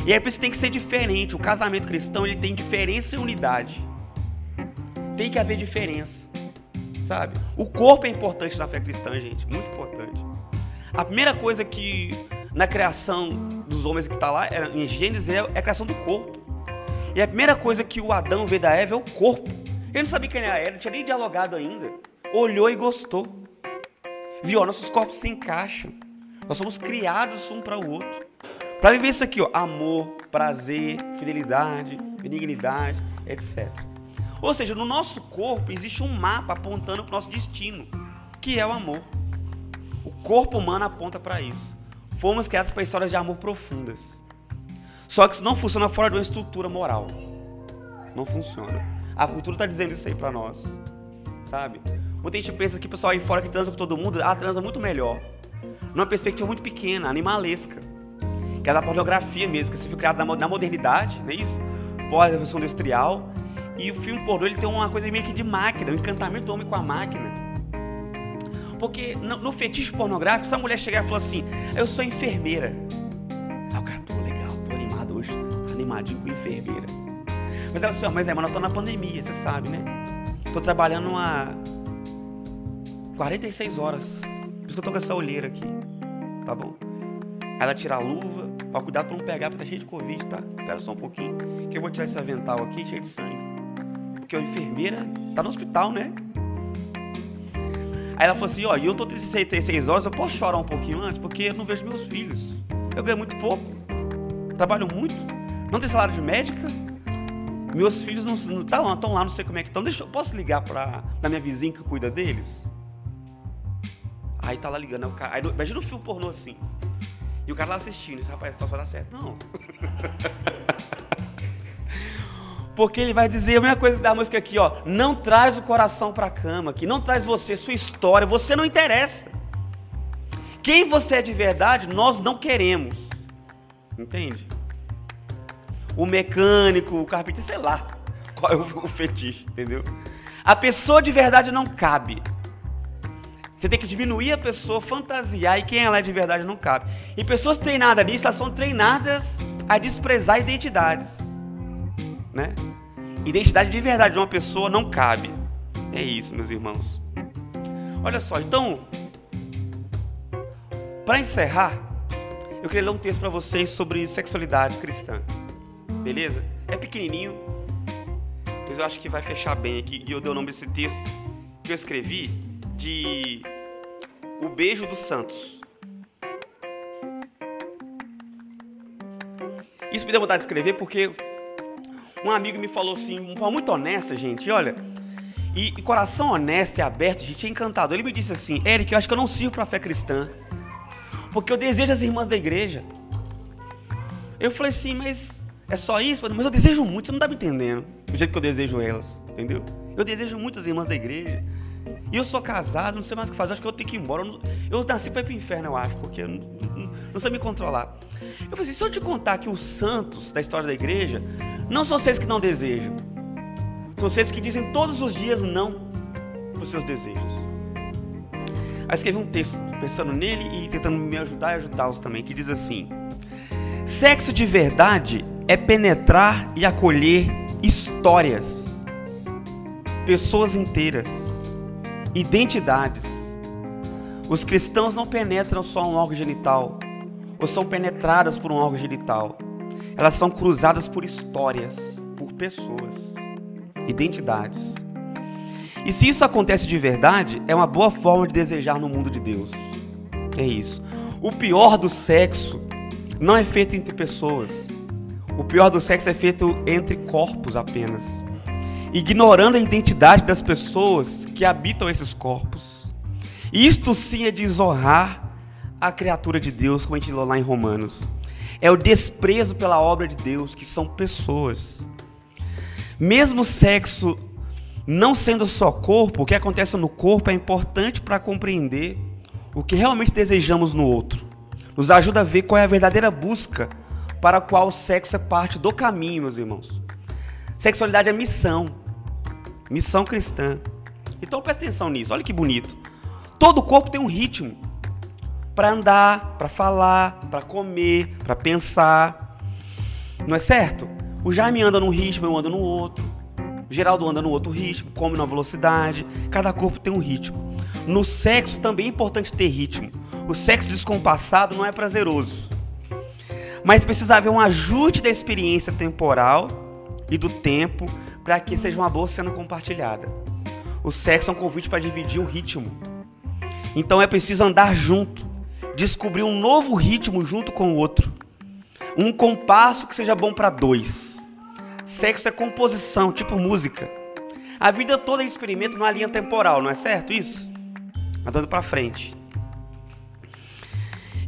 E é por isso que tem que ser diferente. O casamento cristão ele tem diferença e unidade. Tem que haver diferença. Sabe? O corpo é importante na fé cristã, gente. Muito importante. A primeira coisa que na criação dos homens que está lá, era, em Gênesis, é, é a criação do corpo. E a primeira coisa que o Adão vê da Eva é o corpo. Ele não sabia quem era ela, não tinha nem dialogado ainda. Olhou e gostou. Viu, nossos corpos se encaixam. Nós somos criados um para o outro. Para viver isso aqui, ó, amor, prazer, fidelidade, benignidade, etc. Ou seja, no nosso corpo existe um mapa apontando para o nosso destino, que é o amor. O corpo humano aponta para isso. Fomos criados para histórias de amor profundas. Só que isso não funciona fora de uma estrutura moral. Não funciona. A cultura está dizendo isso aí para nós. Sabe? Muita gente pensa que o pessoal aí fora que transa com todo mundo, ah, transa muito melhor. Numa perspectiva muito pequena, animalesca. Que é da pornografia mesmo, que se foi criado na modernidade, não é isso? Pós-revolução industrial. E o filme pornô ele tem uma coisa meio que de máquina, o um encantamento do homem com a máquina. Porque no, no fetiche pornográfico, se a mulher chegar e falar assim, eu sou enfermeira. Aí o cara, pô, legal, tô animado hoje, animadinho com enfermeira. Mas ela assim, mas é, mano, eu tô na pandemia, você sabe, né? Tô trabalhando há 46 horas. Por isso que eu tô com essa olheira aqui. Tá bom? Ela tira a luva, ó, cuidado pra não pegar, porque tá cheio de Covid, tá? Espera só um pouquinho, que eu vou tirar esse avental aqui, cheio de sangue. Porque a enfermeira tá no hospital, né? Aí ela falou assim: ó, e eu tô 36 horas, eu posso chorar um pouquinho antes, porque eu não vejo meus filhos. Eu ganho muito pouco, trabalho muito, não tenho salário de médica. Meus filhos não estão tá lá, lá, não sei como é que estão. Deixa eu posso ligar para a minha vizinha que cuida deles? Aí tá lá ligando, aí o cara, aí, imagina um filme pornô assim. E o cara lá assistindo, esse rapaz, só vai dar certo. Não. (laughs) Porque ele vai dizer a mesma coisa da música aqui, ó. Não traz o coração para a cama, que não traz você, sua história, você não interessa. Quem você é de verdade, nós não queremos. Entende? O mecânico, o carpinteiro, sei lá qual é o (laughs) fetiche, entendeu? A pessoa de verdade não cabe. Você tem que diminuir a pessoa, fantasiar, e quem ela é de verdade não cabe. E pessoas treinadas nisso, elas são treinadas a desprezar identidades né? Identidade de verdade de uma pessoa não cabe. É isso, meus irmãos. Olha só, então, para encerrar, eu queria ler um texto para vocês sobre sexualidade cristã. Beleza? É pequenininho, mas eu acho que vai fechar bem aqui. E eu dei o nome desse texto que eu escrevi de O Beijo dos Santos. Isso me deu vontade de escrever porque um amigo me falou assim, uma forma muito honesta, gente, olha. E, e coração honesto e aberto, gente, é encantado. Ele me disse assim, Eric, eu acho que eu não sirvo para a fé cristã. Porque eu desejo as irmãs da igreja. Eu falei assim, mas é só isso? Mas eu desejo muito, você não está me entendendo. Do jeito que eu desejo elas, entendeu? Eu desejo muito as irmãs da igreja. E eu sou casado, não sei mais o que fazer, acho que eu tenho que ir embora. Eu, nasci para ir para o inferno, eu acho, porque eu não, não, não sei me controlar. Eu falei assim, se eu te contar que os santos da história da igreja não são seres que não desejam. São seres que dizem todos os dias não para os seus desejos. Aí escrevi um texto pensando nele e tentando me ajudar e ajudá-los também, que diz assim: Sexo de verdade é penetrar e acolher histórias, pessoas inteiras, identidades. Os cristãos não penetram só um órgão genital, ou são penetradas por um órgão genital. Elas são cruzadas por histórias, por pessoas, identidades. E se isso acontece de verdade, é uma boa forma de desejar no mundo de Deus. É isso. O pior do sexo não é feito entre pessoas. O pior do sexo é feito entre corpos apenas, ignorando a identidade das pessoas que habitam esses corpos. Isto sim é desonrar a criatura de Deus, como a gente lê lá em Romanos. É o desprezo pela obra de Deus, que são pessoas. Mesmo o sexo não sendo só corpo, o que acontece no corpo é importante para compreender o que realmente desejamos no outro. Nos ajuda a ver qual é a verdadeira busca para a qual o sexo é parte do caminho, meus irmãos. Sexualidade é missão. Missão cristã. Então presta atenção nisso, olha que bonito. Todo o corpo tem um ritmo para andar, para falar, para comer, para pensar. Não é certo? O Jaime anda num ritmo, eu ando no outro. Geraldo anda no outro ritmo, come numa velocidade. Cada corpo tem um ritmo. No sexo também é importante ter ritmo. O sexo descompassado não é prazeroso. Mas precisa haver um ajuste da experiência temporal e do tempo para que seja uma boa cena compartilhada. O sexo é um convite para dividir o ritmo. Então é preciso andar junto, descobrir um novo ritmo junto com o outro. Um compasso que seja bom para dois. Sexo é composição, tipo música. A vida toda a gente experimenta numa linha temporal, não é certo isso? Andando para frente.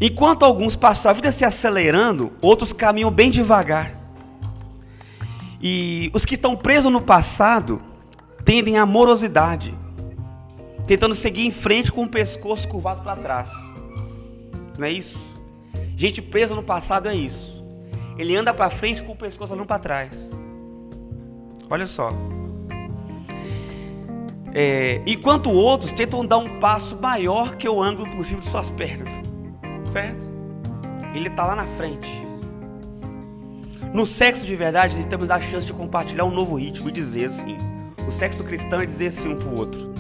Enquanto alguns passam a vida se acelerando, outros caminham bem devagar. E os que estão presos no passado tendem à morosidade, tentando seguir em frente com o pescoço curvado para trás. Não é isso? Gente presa no passado é isso. Ele anda para frente com o pescoço olhando para trás. Olha só. É, enquanto outros tentam dar um passo maior que o ângulo possível de suas pernas. Certo? Ele está lá na frente. No sexo de verdade, nós temos a chance de compartilhar um novo ritmo e dizer assim. O sexo cristão é dizer assim um para o outro.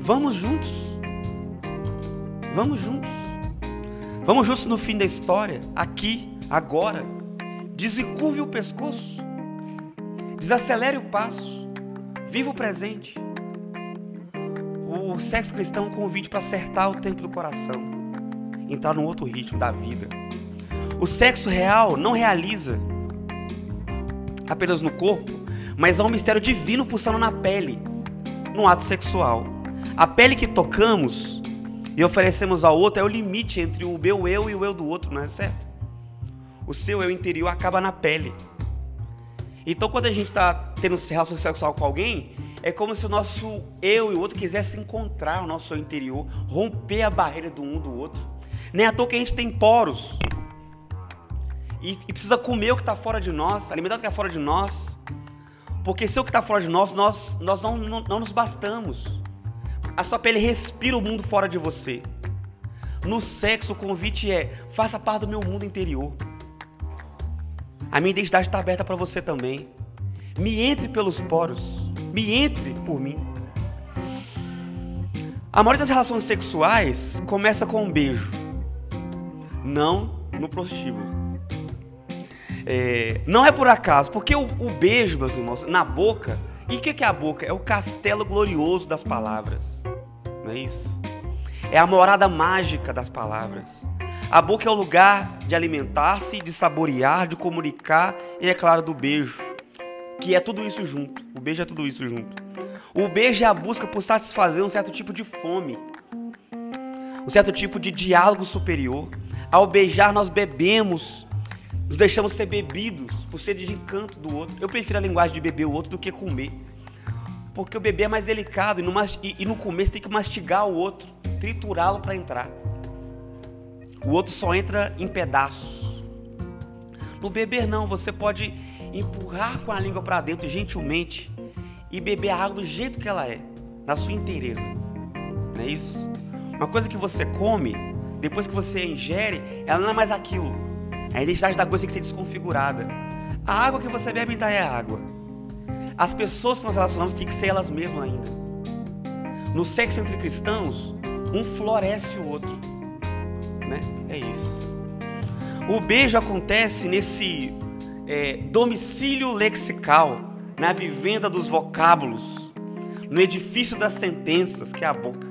Vamos juntos. Vamos juntos. Vamos juntos no fim da história, aqui, agora. Desencurve o pescoço. Desacelere o passo. Viva o presente. O sexo cristão é um convite para acertar o tempo do coração. Entrar num outro ritmo da vida. O sexo real não realiza apenas no corpo, mas há um mistério divino pulsando na pele, no ato sexual. A pele que tocamos e oferecemos ao outro é o limite entre o meu eu e o eu do outro, não é certo? O seu eu interior acaba na pele. Então, quando a gente está tendo relação sexual com alguém, é como se o nosso eu e o outro quisessem encontrar o nosso interior, romper a barreira do um do outro. Nem à toa que a gente tem poros. E, e precisa comer o que está fora de nós, alimentar o que está fora de nós. Porque se o que está fora de nós, nós, nós não, não, não nos bastamos. A sua pele respira o mundo fora de você. No sexo, o convite é: faça parte do meu mundo interior. A minha identidade está aberta para você também. Me entre pelos poros. Me entre por mim. A maioria das relações sexuais começa com um beijo. Não no prostíbulo. É, não é por acaso, porque o, o, beijo, meus irmãos, na boca. E o que, que é a boca? É o castelo glorioso das palavras. Não é isso? É a morada mágica das palavras. A boca é o lugar de alimentar-se, de saborear, de comunicar e, é claro, do beijo, que é tudo isso junto. O beijo é tudo isso junto. O beijo é a busca por satisfazer um certo tipo de fome, um certo tipo de diálogo superior. Ao beijar, nós bebemos, nos deixamos ser bebidos por sede de encanto do outro. Eu prefiro a linguagem de beber o outro do que comer. Porque o bebê é mais delicado e no, e, e no começo tem que mastigar o outro, triturá-lo para entrar. O outro só entra em pedaços. No beber não, você pode empurrar com a língua para dentro gentilmente e beber a água do jeito que ela é, na sua inteireza. Não é isso? Uma coisa que você come, depois que você ingere, ela não é mais aquilo. A identidade da coisa tem que ser desconfigurada. A água que você bebe ainda é água. As pessoas que nós relacionamos têm que ser elas mesmas ainda. No sexo entre cristãos, um floresce o outro. Né? É isso. O beijo acontece nesse é, domicílio lexical, na vivenda dos vocábulos, no edifício das sentenças, que é a boca.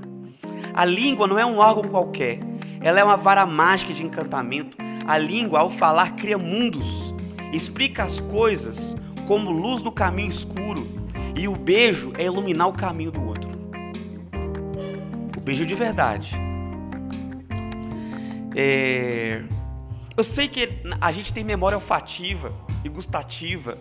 A língua não é um órgão qualquer, ela é uma vara mágica de encantamento. A língua, ao falar, cria mundos, explica as coisas como luz no caminho escuro, e o beijo é iluminar o caminho do outro. O beijo de verdade. É... Eu sei que a gente tem memória olfativa e gustativa.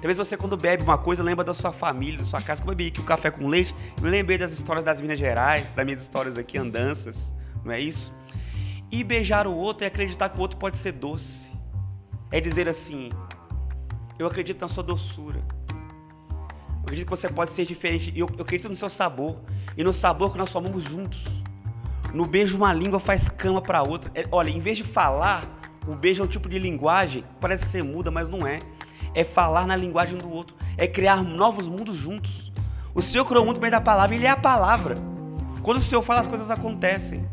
Talvez você, quando bebe uma coisa, lembra da sua família, da sua casa. Como eu bebi aqui o café com leite, eu lembrei das histórias das Minas Gerais, das minhas histórias aqui, andanças, não é isso? E beijar o outro é acreditar que o outro pode ser doce. É dizer assim: Eu acredito na sua doçura. Eu acredito que você pode ser diferente. Eu, eu acredito no seu sabor. E no sabor que nós formamos juntos. No beijo, uma língua faz cama para outra. É, olha, em vez de falar, o beijo é um tipo de linguagem, parece ser muda, mas não é. É falar na linguagem do outro, é criar novos mundos juntos. O Senhor criou o mundo meio da palavra, Ele é a palavra. Quando o Senhor fala, as coisas acontecem.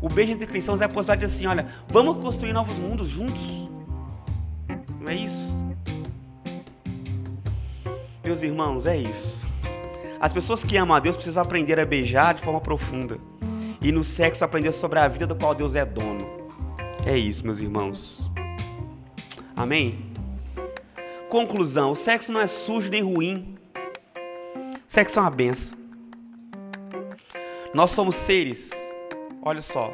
O beijo entre cristãos é a possibilidade de assim, olha, vamos construir novos mundos juntos. Não é isso? Meus irmãos, é isso. As pessoas que amam a Deus precisam aprender a beijar de forma profunda. E no sexo aprender sobre a vida do qual Deus é dono. É isso, meus irmãos. Amém? Conclusão: o sexo não é sujo nem ruim. O sexo é uma benção. Nós somos seres, olha só,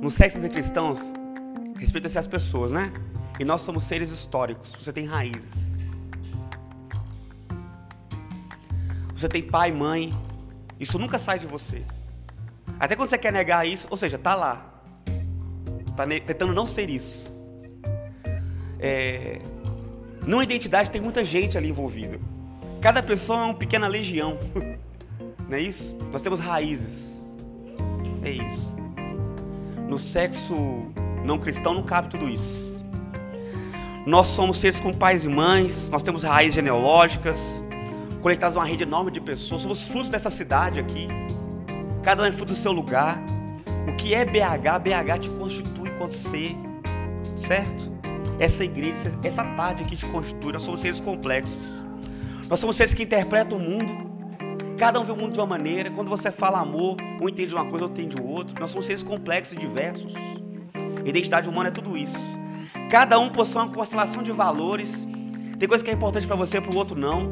no sexo entre cristãos, respeita-se as pessoas, né? E nós somos seres históricos. Você tem raízes. Você tem pai, mãe. Isso nunca sai de você. Até quando você quer negar isso, ou seja, tá lá. Está tentando não ser isso. É, numa identidade tem muita gente ali envolvida. Cada pessoa é uma pequena legião. (laughs) Não é isso? Nós temos raízes. É isso. No sexo não cristão não cabe tudo isso. Nós somos seres com pais e mães, nós temos raízes genealógicas, conectados a uma rede enorme de pessoas, somos frutos dessa cidade aqui. Cada um é fruto do seu lugar. O que é BH? BH te constitui enquanto ser, certo? Essa igreja, essa tarde aqui te constitui, nós somos seres complexos. Nós somos seres que interpretam o mundo. Cada um vê o mundo de uma maneira. Quando você fala amor, um entende uma coisa, outro entende o outro. Nós somos seres complexos e diversos. Identidade humana é tudo isso. Cada um possui uma constelação de valores. Tem coisa que é importante para você, para o outro não.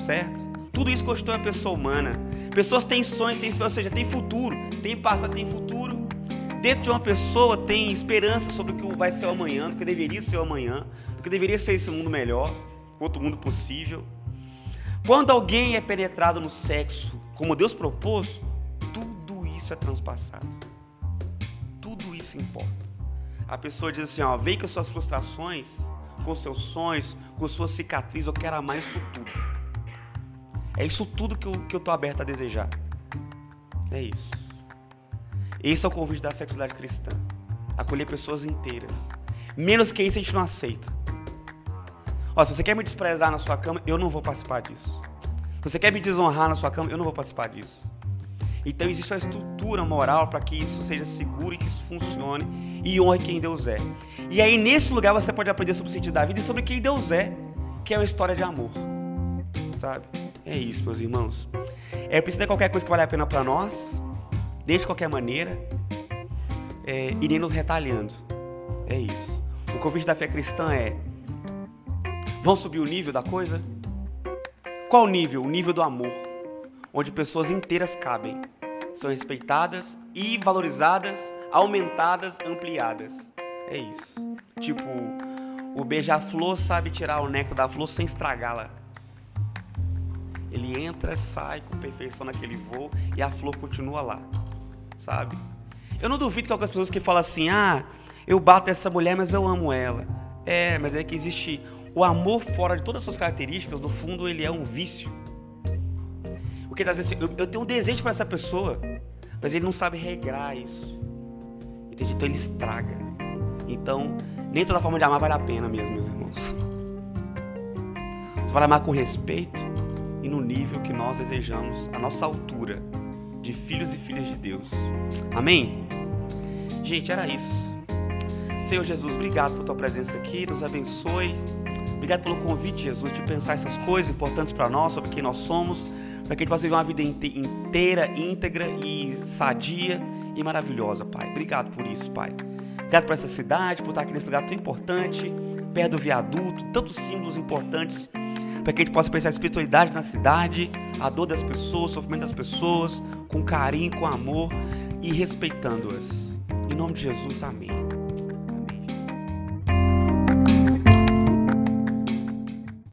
Certo? Tudo isso constitui a pessoa humana. Pessoas têm sonhos, têm, ou seja, tem futuro, tem passado, tem futuro. Dentro de uma pessoa tem esperança sobre o que vai ser o amanhã, do que deveria ser o amanhã, do que deveria ser esse mundo melhor, outro mundo possível. Quando alguém é penetrado no sexo, como Deus propôs, isso é transpassado. Tudo isso importa. A pessoa diz assim: ó, vem com suas frustrações, com seus sonhos, com suas cicatrizes, eu quero amar isso tudo. É isso tudo que eu, que eu tô aberto a desejar. É isso. Esse é o convite da sexualidade cristã. Acolher pessoas inteiras. Menos que isso a gente não aceita. Ó, se você quer me desprezar na sua cama, eu não vou participar disso. Se você quer me desonrar na sua cama, eu não vou participar disso. Então existe uma estrutura moral para que isso seja seguro e que isso funcione e honre quem Deus é. E aí nesse lugar você pode aprender sobre o sentido da vida e sobre quem Deus é, que é uma história de amor. Sabe? É isso, meus irmãos. É preciso de qualquer coisa que vale a pena para nós de qualquer maneira é, e nem nos retalhando. É isso. O convite da fé cristã é: vamos subir o nível da coisa? Qual o nível? O nível do amor, onde pessoas inteiras cabem, são respeitadas e valorizadas, aumentadas, ampliadas. É isso. Tipo, o beija-flor sabe tirar o néctar da flor sem estragá-la. Ele entra, sai com perfeição naquele voo e a flor continua lá sabe? Eu não duvido que algumas pessoas que falam assim, ah, eu bato essa mulher, mas eu amo ela. É, mas é que existe o amor fora de todas as suas características, no fundo ele é um vício. O que ele tá assim, eu, eu tenho um desejo para essa pessoa, Mas ele não sabe regrar isso. Então ele estraga. Então, nem toda forma de amar vale a pena mesmo, meus irmãos. Você vai amar com respeito e no nível que nós desejamos, a nossa altura de filhos e filhas de Deus. Amém? Gente, era isso. Senhor Jesus, obrigado por tua presença aqui, nos abençoe. Obrigado pelo convite, Jesus, de pensar essas coisas importantes para nós, sobre quem nós somos, para que a gente possa viver uma vida inteira, íntegra e sadia e maravilhosa, Pai. Obrigado por isso, Pai. Obrigado por essa cidade, por estar aqui nesse lugar tão importante, perto do viaduto, tantos símbolos importantes, para que a gente possa pensar a espiritualidade na cidade, a dor das pessoas, o sofrimento das pessoas, com carinho, com amor e respeitando-as. Em nome de Jesus, amém.